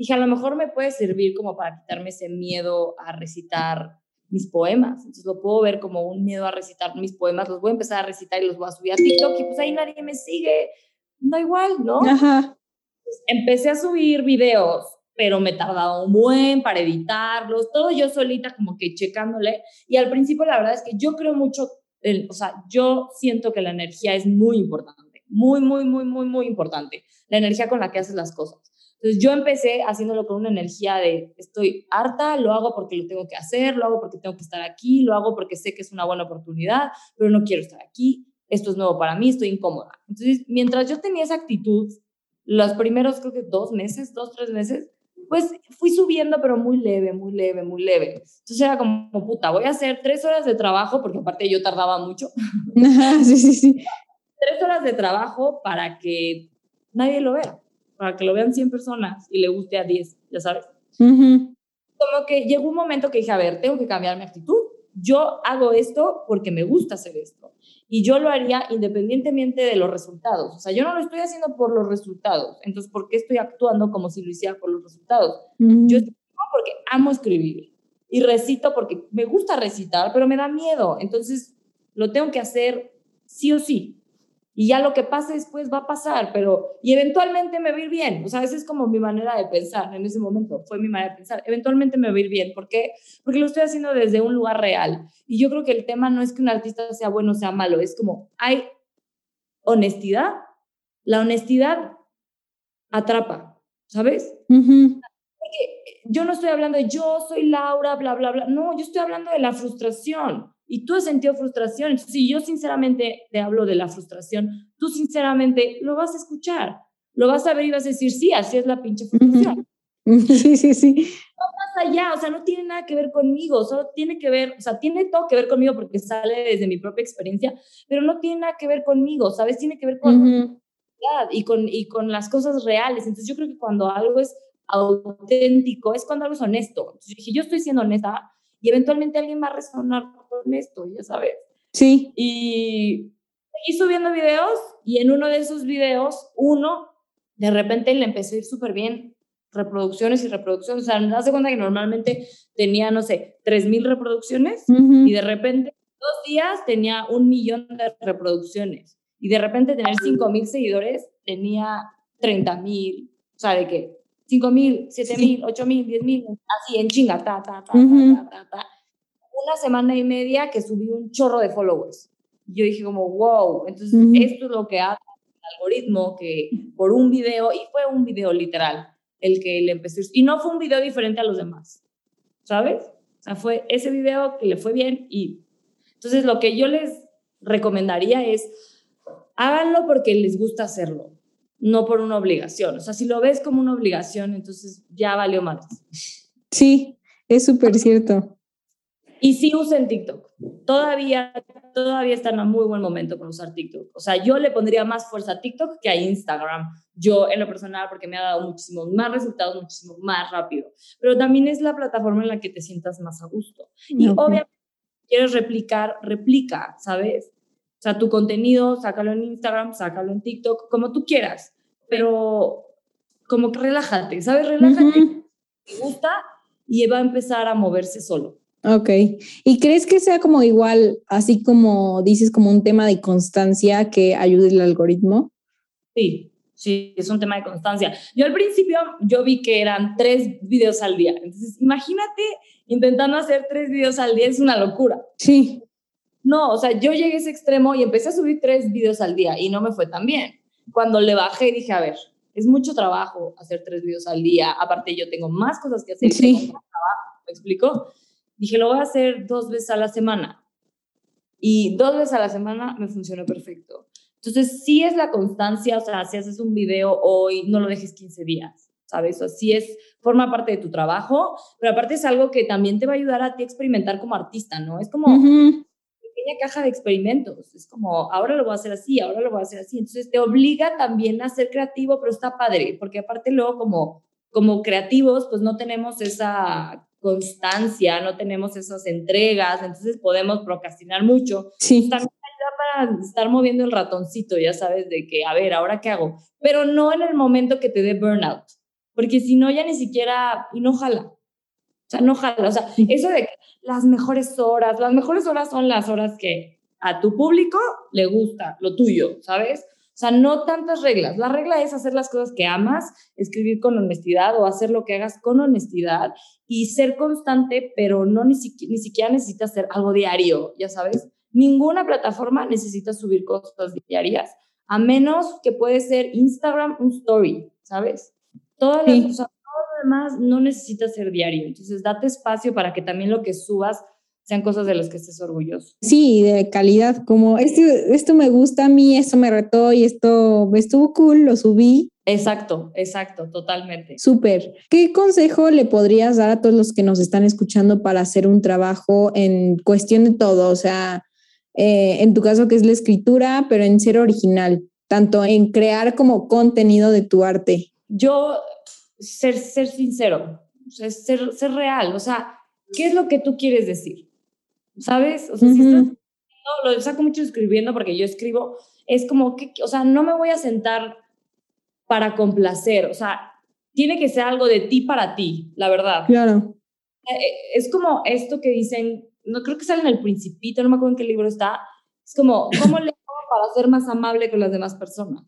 dije, a lo mejor me puede servir como para quitarme ese miedo a recitar mis poemas. Entonces lo puedo ver como un miedo a recitar mis poemas. Los voy a empezar a recitar y los voy a subir a TikTok y pues ahí nadie me sigue. Da igual, ¿no? Ajá. empecé a subir videos, pero me tardaba un buen para editarlos, todo yo solita como que checándole. Y al principio la verdad es que yo creo mucho, el, o sea, yo siento que la energía es muy importante, muy, muy, muy, muy, muy importante. La energía con la que haces las cosas. Entonces yo empecé haciéndolo con una energía de estoy harta, lo hago porque lo tengo que hacer, lo hago porque tengo que estar aquí, lo hago porque sé que es una buena oportunidad, pero no quiero estar aquí, esto es nuevo para mí, estoy incómoda. Entonces, mientras yo tenía esa actitud, los primeros creo que dos meses, dos, tres meses, pues fui subiendo, pero muy leve, muy leve, muy leve. Entonces era como, puta, voy a hacer tres horas de trabajo, porque aparte yo tardaba mucho. sí, sí, sí. Tres horas de trabajo para que nadie lo vea para que lo vean 100 personas y le guste a 10, ya sabes. Como que llegó un momento que dije, a ver, tengo que cambiar mi actitud. Yo hago esto porque me gusta hacer esto. Y yo lo haría independientemente de los resultados. O sea, yo no lo estoy haciendo por los resultados. Entonces, ¿por qué estoy actuando como si lo hiciera por los resultados? Yo escribo porque amo escribir. Y recito porque me gusta recitar, pero me da miedo. Entonces, lo tengo que hacer sí o sí y ya lo que pase después va a pasar, pero y eventualmente me va a ir bien. O sea, esa es como mi manera de pensar en ese momento, fue mi manera de pensar. Eventualmente me va a ir bien, ¿por qué? Porque lo estoy haciendo desde un lugar real. Y yo creo que el tema no es que un artista sea bueno o sea malo, es como hay honestidad. La honestidad atrapa, ¿sabes? Porque yo no estoy hablando de yo soy Laura, bla, bla, bla. No, yo estoy hablando de la frustración y tú has sentido frustración. Entonces, si yo sinceramente te hablo de la frustración, tú sinceramente lo vas a escuchar, lo vas a ver y vas a decir, sí, así es la pinche frustración. Sí, sí, sí. No más allá, o sea, no tiene nada que ver conmigo, solo tiene que ver, o sea, tiene todo que ver conmigo porque sale desde mi propia experiencia, pero no tiene nada que ver conmigo, ¿sabes? Tiene que ver con y con y con las cosas reales. Entonces, yo creo que cuando algo es auténtico, es cuando algo es honesto. Entonces, yo dije, yo estoy siendo honesta y eventualmente alguien va a resonar con esto, ya sabes. Sí. Y seguí subiendo videos y en uno de esos videos, uno, de repente le empezó a ir súper bien, reproducciones y reproducciones. O sea, me das cuenta que normalmente tenía, no sé, 3.000 reproducciones y de repente, dos días tenía un millón de reproducciones. Y de repente tener 5.000 seguidores tenía 30.000. O sea, de que 5.000, 7.000, 8.000, 10.000, así en chinga, ta, ta, ta, ta, ta, ta, Una semana y media que subí un chorro de followers. Yo dije como, wow, entonces esto es lo que hace el algoritmo que por un video, y fue un video literal, el que le empezó, y no fue un video diferente a los demás, ¿sabes? O sea, fue ese video que le fue bien y entonces lo que yo les recomendaría es háganlo porque les gusta hacerlo no por una obligación. O sea, si lo ves como una obligación, entonces ya valió más. Sí, es súper cierto. Y sí usen TikTok. Todavía, todavía está en un muy buen momento para usar TikTok. O sea, yo le pondría más fuerza a TikTok que a Instagram. Yo en lo personal, porque me ha dado muchísimos más resultados, muchísimo más rápido. Pero también es la plataforma en la que te sientas más a gusto. Y obviamente, quieres replicar, replica, ¿sabes? O sea, tu contenido, sácalo en Instagram, sácalo en TikTok, como tú quieras, pero como que relájate, ¿sabes? Relájate, te gusta y va a empezar a moverse solo. Ok. ¿Y crees que sea como igual, así como dices, como un tema de constancia que ayude el algoritmo? Sí, sí, es un tema de constancia. Yo al principio, yo vi que eran tres videos al día. Entonces, imagínate intentando hacer tres videos al día, es una locura. Sí. No, o sea, yo llegué a ese extremo y empecé a subir tres videos al día y no me fue tan bien. Cuando le bajé dije, a ver, es mucho trabajo hacer tres videos al día. Aparte, yo tengo más cosas que hacer. Sí. Trabajo, ¿Me explico? Dije, lo voy a hacer dos veces a la semana. Y dos veces a la semana me funcionó perfecto. Entonces, sí es la constancia, o sea, si haces un video hoy, no lo dejes 15 días, ¿sabes? O sí es, forma parte de tu trabajo, pero aparte es algo que también te va a ayudar a ti a experimentar como artista, ¿no? Es como, caja de experimentos. Es como, ahora lo voy a hacer así, ahora lo voy a hacer así. Entonces te obliga también a ser creativo, pero está padre, porque aparte luego como, como creativos, pues no tenemos esa constancia, no tenemos esas entregas, entonces podemos procrastinar mucho. Sí. También ayuda para estar moviendo el ratoncito, ya sabes, de que, a ver, ¿ahora qué hago? Pero no en el momento que te dé burnout, porque si no, ya ni siquiera, y no jala. O sea, no jala. O sea, eso de las mejores horas, las mejores horas son las horas que a tu público le gusta lo tuyo, ¿sabes? O sea, no tantas reglas. La regla es hacer las cosas que amas, escribir con honestidad o hacer lo que hagas con honestidad y ser constante, pero no ni, ni siquiera necesitas hacer algo diario, ya sabes. Ninguna plataforma necesita subir cosas diarias, a menos que puede ser Instagram un story, ¿sabes? Todas las, cosas además no necesita ser diario, entonces date espacio para que también lo que subas sean cosas de las que estés orgulloso. Sí, de calidad, como esto, esto me gusta a mí, esto me retó y esto estuvo cool, lo subí. Exacto, exacto, totalmente. Súper. ¿Qué consejo le podrías dar a todos los que nos están escuchando para hacer un trabajo en cuestión de todo? O sea, eh, en tu caso que es la escritura, pero en ser original, tanto en crear como contenido de tu arte. Yo ser, ser sincero, ser, ser real, o sea, ¿qué es lo que tú quieres decir? ¿Sabes? O sea, si estás, no, lo saco mucho escribiendo porque yo escribo, es como que, o sea, no me voy a sentar para complacer, o sea, tiene que ser algo de ti para ti, la verdad. Claro. Eh, eh, es como esto que dicen, no creo que sale en El Principito, no me acuerdo en qué libro está, es como, ¿cómo le hago para ser más amable con las demás personas?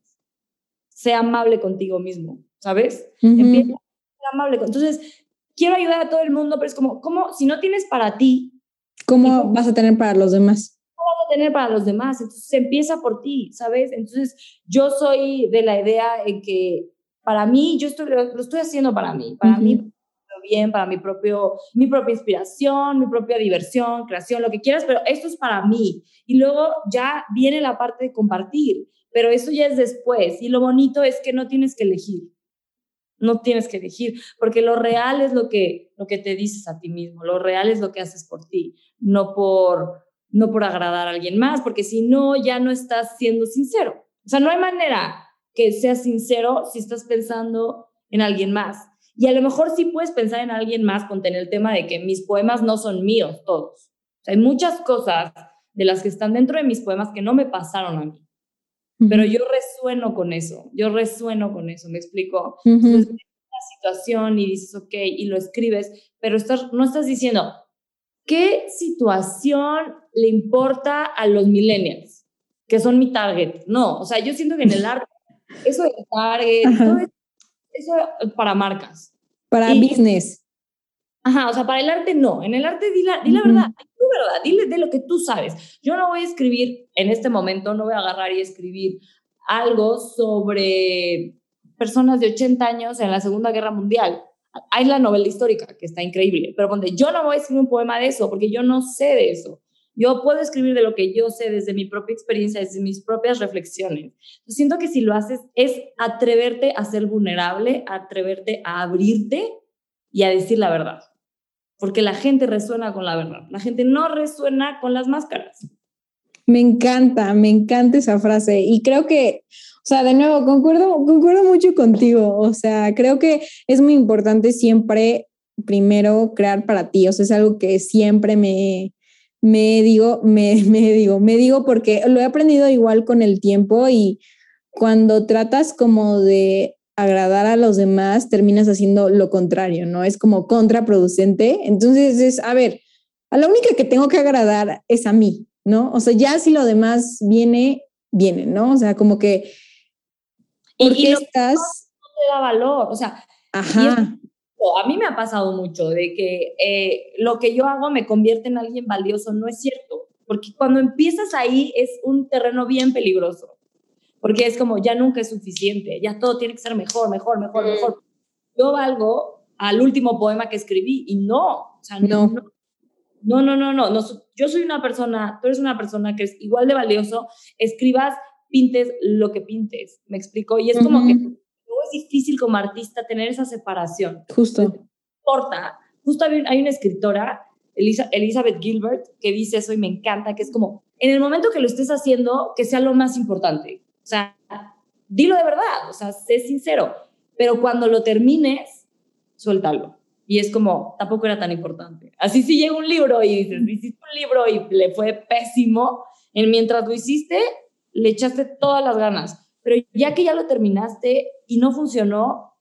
Sea amable contigo mismo. ¿sabes? Empieza a ser amable. Entonces, quiero ayudar a todo el mundo, pero es como, ¿cómo, si no tienes para ti? ¿Cómo vas a tener para los demás? ¿Cómo vas a tener para los demás? Entonces, empieza por ti, ¿sabes? Entonces, yo soy de la idea en que para mí, yo estoy, lo, estoy haciendo para mí, para mí bien, para mi, propio, mi propia inspiración, mi propia diversión, creación, lo que quieras, pero esto es para mí. Y luego ya viene la parte de compartir, pero eso ya es después. Y lo bonito es que no tienes que elegir no tienes que elegir, porque lo real es lo que, lo que te dices a ti mismo, lo real es lo que haces por ti, no por, no por agradar a alguien más, porque si no, ya no estás siendo sincero. O sea, no hay manera que seas sincero si estás pensando en alguien más. Y a lo mejor sí puedes pensar en alguien más con tener el tema de que mis poemas no son míos todos. Hay muchas cosas de las que están dentro de mis poemas que no me pasaron a mí. Pero yo resueno con eso, yo resueno con eso, ¿me explico? Entonces, una situación y dices, ok, y lo escribes, pero estás, no estás diciendo, ¿qué situación le importa a los millennials? Que son mi target. No, o sea, yo siento que en el arte, eso de target, todo eso, para marcas. Para business. Ajá, o sea, para el arte no. En el arte di la, di la verdad, di verdad, dile de lo que tú sabes. Yo no voy a escribir en este momento, no voy a agarrar y escribir algo sobre personas de 80 años en la Segunda Guerra Mundial. Hay la novela histórica, que está increíble, pero donde yo no voy a escribir un poema de eso, porque yo no sé de eso. Yo puedo escribir de lo que yo sé desde mi propia experiencia, desde mis propias reflexiones. siento que si lo haces es atreverte a ser vulnerable, atreverte a abrirte y a decir la verdad porque la gente resuena con la verdad, la gente no resuena con las máscaras. Me encanta, me encanta esa frase. Y creo que, o sea, de nuevo, concuerdo, concuerdo mucho contigo, o sea, creo que es muy importante siempre primero crear para ti, o sea, es algo que siempre me, me digo, me, me digo, me digo porque lo he aprendido igual con el tiempo y cuando tratas como de agradar a los demás, terminas haciendo lo contrario, ¿no? Es como contraproducente. Entonces es, a ver, a la única que tengo que agradar es a mí, ¿no? O sea, ya si lo demás viene, viene, ¿no? O sea, como que... ¿por y, estás... No te da valor, o sea... Ajá. a mí me ha pasado mucho de que eh, lo que yo hago me convierte en alguien valioso, no es cierto, porque cuando empiezas ahí es un terreno bien peligroso porque es como ya nunca es suficiente, ya todo tiene que ser mejor, mejor, mejor, mejor. Yo valgo al último poema que escribí y no, o sea, no. No, no, no, no, no, yo soy una persona, tú eres una persona que es igual de valioso, escribas, pintes lo que pintes, me explico, y es como que es difícil como artista tener esa separación. Justo. No importa, justo hay, hay una escritora, Elisa, Elizabeth Gilbert, que dice eso y me encanta, que es como, en el momento que lo estés haciendo, que sea lo más importante. O sea, dilo de verdad, o sea, sé sincero, pero cuando lo termines, suéltalo. Y es como, tampoco era tan importante. Así si llega un libro y dices, hiciste un libro y le fue pésimo, en mientras lo hiciste, le echaste todas las ganas. Pero ya que ya lo terminaste y no funcionó,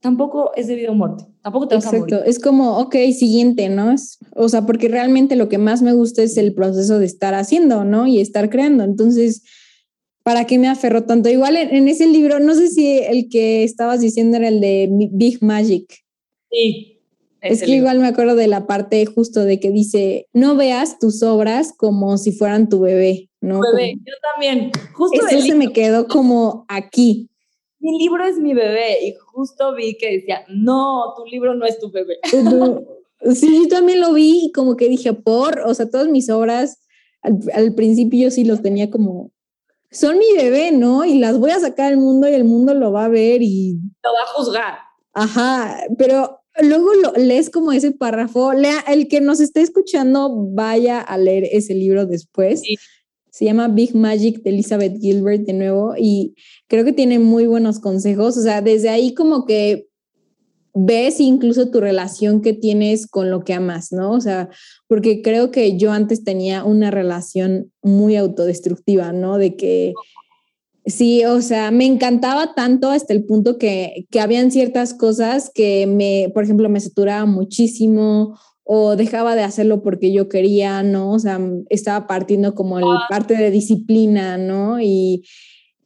tampoco es debido a muerte. Tampoco te vas Exacto. Es como, ok, siguiente, ¿no? o sea, porque realmente lo que más me gusta es el proceso de estar haciendo, ¿no? Y estar creando. Entonces, ¿para qué me aferró tanto? Igual en, ese libro, no sé si el que estabas diciendo era el de Big Magic. Sí. Es que igual me acuerdo de la parte justo de que dice, no veas tus obras como si fueran tu bebé, ¿no? Bebé, yo también. Justo eso se me quedó como aquí. Mi libro es mi bebé y justo vi que decía, no, tu libro no es tu bebé. sí, yo también lo vi y como que dije, por, o sea, todas mis obras, al, al principio yo sí los tenía como son mi bebé, ¿no? Y las voy a sacar al mundo y el mundo lo va a ver y... Lo va a juzgar. Ajá, pero luego lo, lees como ese párrafo, lea, el que nos esté escuchando, vaya a leer ese libro después. Se llama Big Magic de Elizabeth Gilbert de nuevo y creo que tiene muy buenos consejos. O sea, desde ahí como que ves incluso tu relación que tienes con lo que amas, ¿no? O sea, porque creo que yo antes tenía una relación muy autodestructiva, ¿no? De que sí, o sea, me encantaba tanto hasta el punto que, que habían ciertas cosas que me, por ejemplo, me saturaba muchísimo o dejaba de hacerlo porque yo quería, ¿no? O sea, estaba partiendo como el ah. parte de disciplina, ¿no? Y,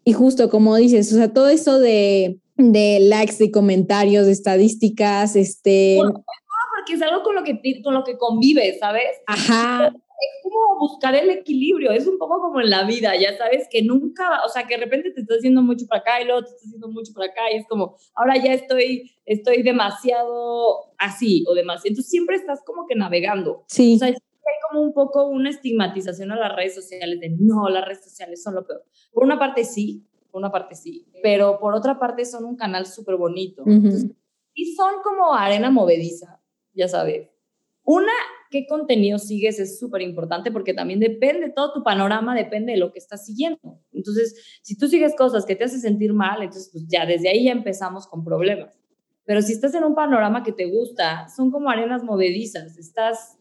y justo como dices, o sea, todo eso de de likes, de comentarios, de estadísticas, este... porque es algo con lo que, con lo que convives, ¿sabes? Ajá. Es como buscar el equilibrio, es un poco como en la vida, ya sabes, que nunca, o sea, que de repente te estás haciendo mucho para acá y luego te estás haciendo mucho para acá y es como, ahora ya estoy, estoy demasiado así o demás. Entonces siempre estás como que navegando. Sí. O sea, hay como un poco una estigmatización a las redes sociales de no, las redes sociales son lo peor. Por una parte sí, por una parte sí, pero por otra parte son un canal súper bonito. Ujú. y son como arena movediza, ya sabes. Una, qué contenido sigues es súper importante porque también depende, todo tu panorama depende de lo que estás siguiendo. Entonces, si tú sigues cosas que te hacen sentir mal, entonces pues ya desde ahí ya empezamos con problemas. Pero si estás en un panorama que te gusta, son como arenas movedizas, estás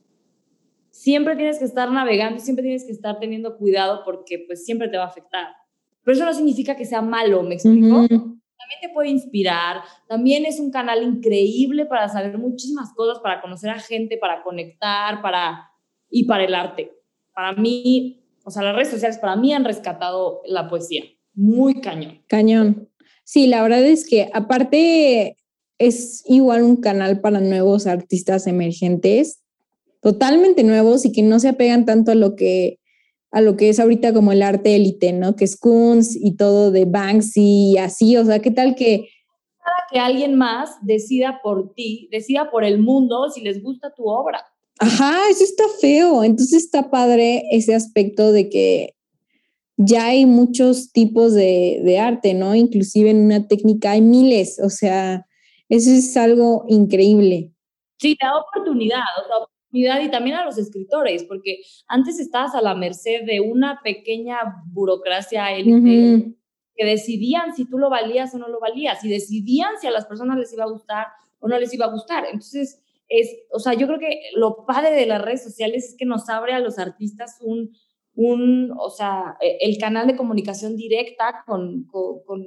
siempre tienes que estar navegando, siempre tienes que estar teniendo cuidado porque pues siempre te va a afectar. Pero eso no significa que sea malo, ¿me explico? También te puede inspirar, también es un canal increíble para saber muchísimas cosas, para conocer a gente, para conectar, para y para el arte. Para mí, o sea, las redes sociales para mí han rescatado la poesía, muy cañón. Cañón. Sí, la verdad es que aparte es igual un canal para nuevos artistas emergentes, totalmente nuevos y que no se apegan tanto a lo que a lo que es ahorita como el arte élite, ¿no? Que es Kunz y todo de Banksy y así, o sea, ¿qué tal que Que alguien más decida por ti, decida por el mundo si les gusta tu obra. Ajá, eso está feo. Entonces está padre ese aspecto de que ya hay muchos tipos de, de arte, ¿no? Inclusive en una técnica hay miles, o sea, eso es algo increíble. Sí, da oportunidad, o sea, y también a los escritores, porque antes estabas a la merced de una pequeña burocracia élite Ujú. que decidían si tú lo valías o no lo valías, y decidían si a las personas les iba a gustar o no les iba a gustar. Entonces, es, o sea, yo creo que lo padre de las redes sociales es que nos abre a los artistas un, un o sea, e- el canal de comunicación directa con, con, con,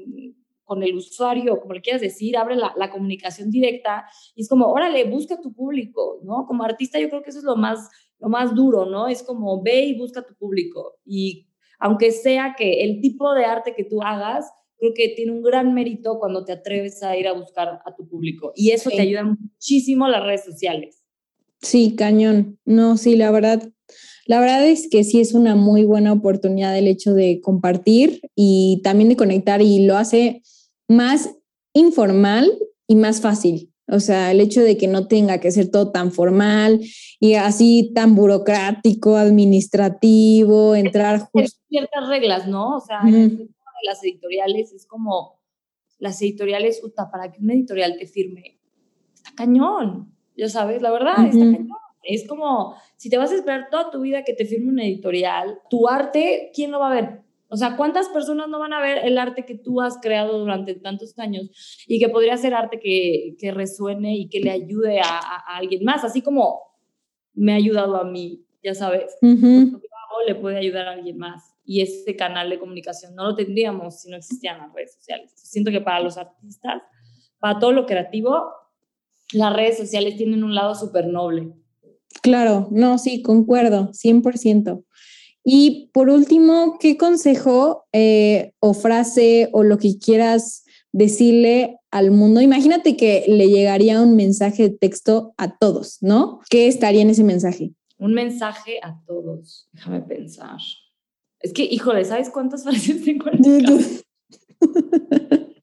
con el usuario, como le quieras decir, abre la, la comunicación directa y es como, órale, busca tu público, ¿no? Como artista yo creo que eso es lo más, lo más duro, ¿no? Es como, ve y busca tu público y aunque sea que el tipo de arte que tú hagas, creo que tiene un gran mérito cuando te atreves a ir a buscar a tu público. Y eso Sí. te ayuda muchísimo las redes sociales. Sí, cañón. No, sí, la verdad, la verdad es que sí es una muy buena oportunidad el hecho de compartir y también de conectar y lo hace más informal y más fácil. O sea, el hecho de que no tenga que ser todo tan formal y así tan burocrático, administrativo, entrar justo. ciertas reglas, ¿no? O sea, Ujú. en el de las editoriales es como, las editoriales, uta, para que una editorial te firme, está cañón, ya sabes, la verdad, está Ujú. cañón. Es como, si te vas a esperar toda tu vida que te firme una editorial, tu arte, ¿quién lo va a ver? O sea, ¿cuántas personas no van a ver el arte que tú has creado durante tantos años y que podría ser arte que, que resuene y que le ayude a, a- a alguien más? Así como me ha ayudado a mí, ya sabes Ujú. lo que hago le puede ayudar a alguien más. Y ese canal de comunicación no lo tendríamos si no existían las redes sociales. Siento que para los artistas, para todo lo creativo, las redes sociales tienen un lado súper noble. Claro, no, sí, concuerdo, 100%. Y por último, ¿qué consejo eh, o frase o lo que quieras decirle al mundo? Imagínate que le llegaría un mensaje de texto a todos, ¿no? ¿Qué estaría en ese mensaje? Un mensaje a todos. Déjame pensar. Es que, híjole, ¿sabes cuántas frases tengo?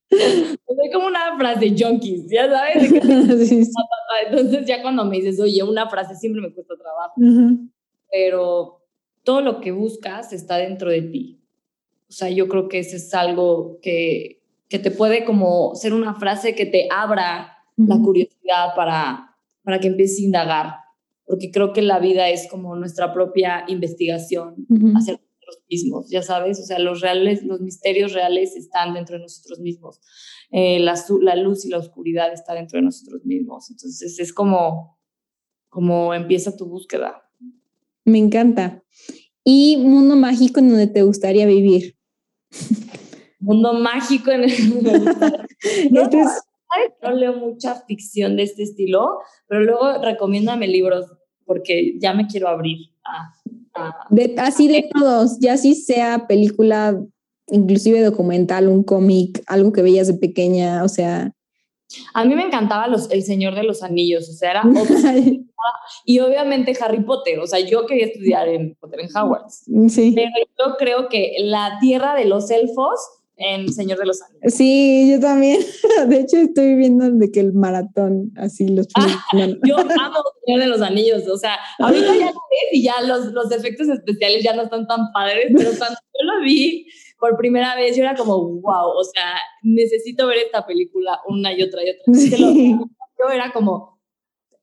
Soy como una frase junkies, ya sabes. Sí. Entonces ya cuando me dices, oye, una frase siempre me cuesta trabajo. Pero todo lo que buscas está dentro de ti. O sea, yo creo que ese es algo que, que te puede como ser una frase que te abra la curiosidad para, para que empieces a indagar, porque creo que la vida es como nuestra propia investigación hacia nosotros mismos, ya sabes, o sea, los reales, los misterios reales están dentro de nosotros mismos, Eh, la, la luz y la oscuridad está dentro de nosotros mismos, entonces es como, como empieza tu búsqueda. Me encanta. ¿Y mundo mágico en donde te gustaría vivir? mundo mágico en el No, Este. No leo mucha ficción de este estilo, pero luego recomiéndame libros porque ya me quiero abrir a, a- de- así de todos, ya si sea película, inclusive documental, un cómic, algo que veías de pequeña, o sea. A mí me encantaba los, El Señor de los Anillos, o sea, era y obviamente Harry Potter, o sea, yo quería estudiar en Potter en Hogwarts, sí. pero yo creo que la tierra de los elfos en Señor de los Anillos. Sí, yo también. De hecho, estoy viendo de que el maratón, así los semana. Yo amo Señor de los Anillos, o sea, ahorita ya lo ves y ya los, los efectos especiales ya no están tan padres, pero cuando yo lo vi, por primera vez, yo era como, wow, o sea, necesito ver esta película una y otra y otra. yo era como,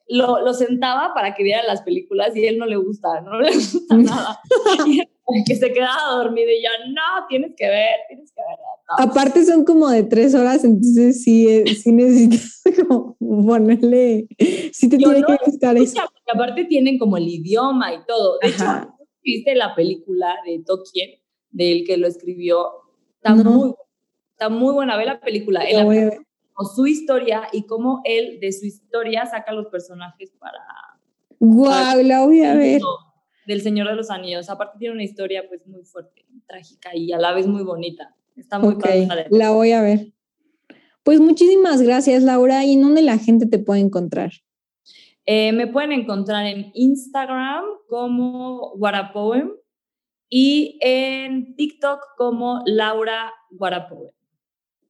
lo, lo, sentaba para que viera las películas y él no le gusta, no le gusta nada. que se quedaba dormido y yo, no, tienes que ver, tienes que ver. Aparte son como de tres horas, entonces sí, eh, sí necesitas como ponerle, sí te tiene que gustar eso. Aparte tienen como el idioma y todo. De hecho, viste la película de Tokien, del que lo escribió, está, muy, está muy buena, ve la película. o su historia y cómo él de su historia saca los personajes para... ¡Guau! la voy a ver del Señor de los Anillos. Aparte tiene una historia pues muy fuerte, trágica y a la vez muy bonita. Está muy okay, La voy a ver. Pues muchísimas gracias, Laura. ¿Y en dónde la gente te puede encontrar? Eh, me pueden encontrar en Instagram como Guarapoem y en TikTok como Laura Guarapoem.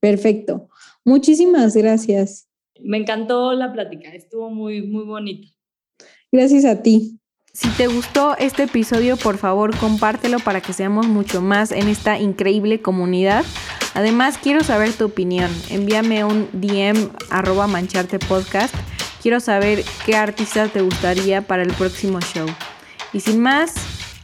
Perfecto. Muchísimas gracias. Me encantó la plática, estuvo muy, muy bonita. Gracias a ti. Si te gustó este episodio, por favor compártelo para que seamos mucho más en esta increíble comunidad. Además, quiero saber tu opinión. Envíame un DM arroba mancharte podcast. Quiero saber qué artista te gustaría para el próximo show. Y sin más,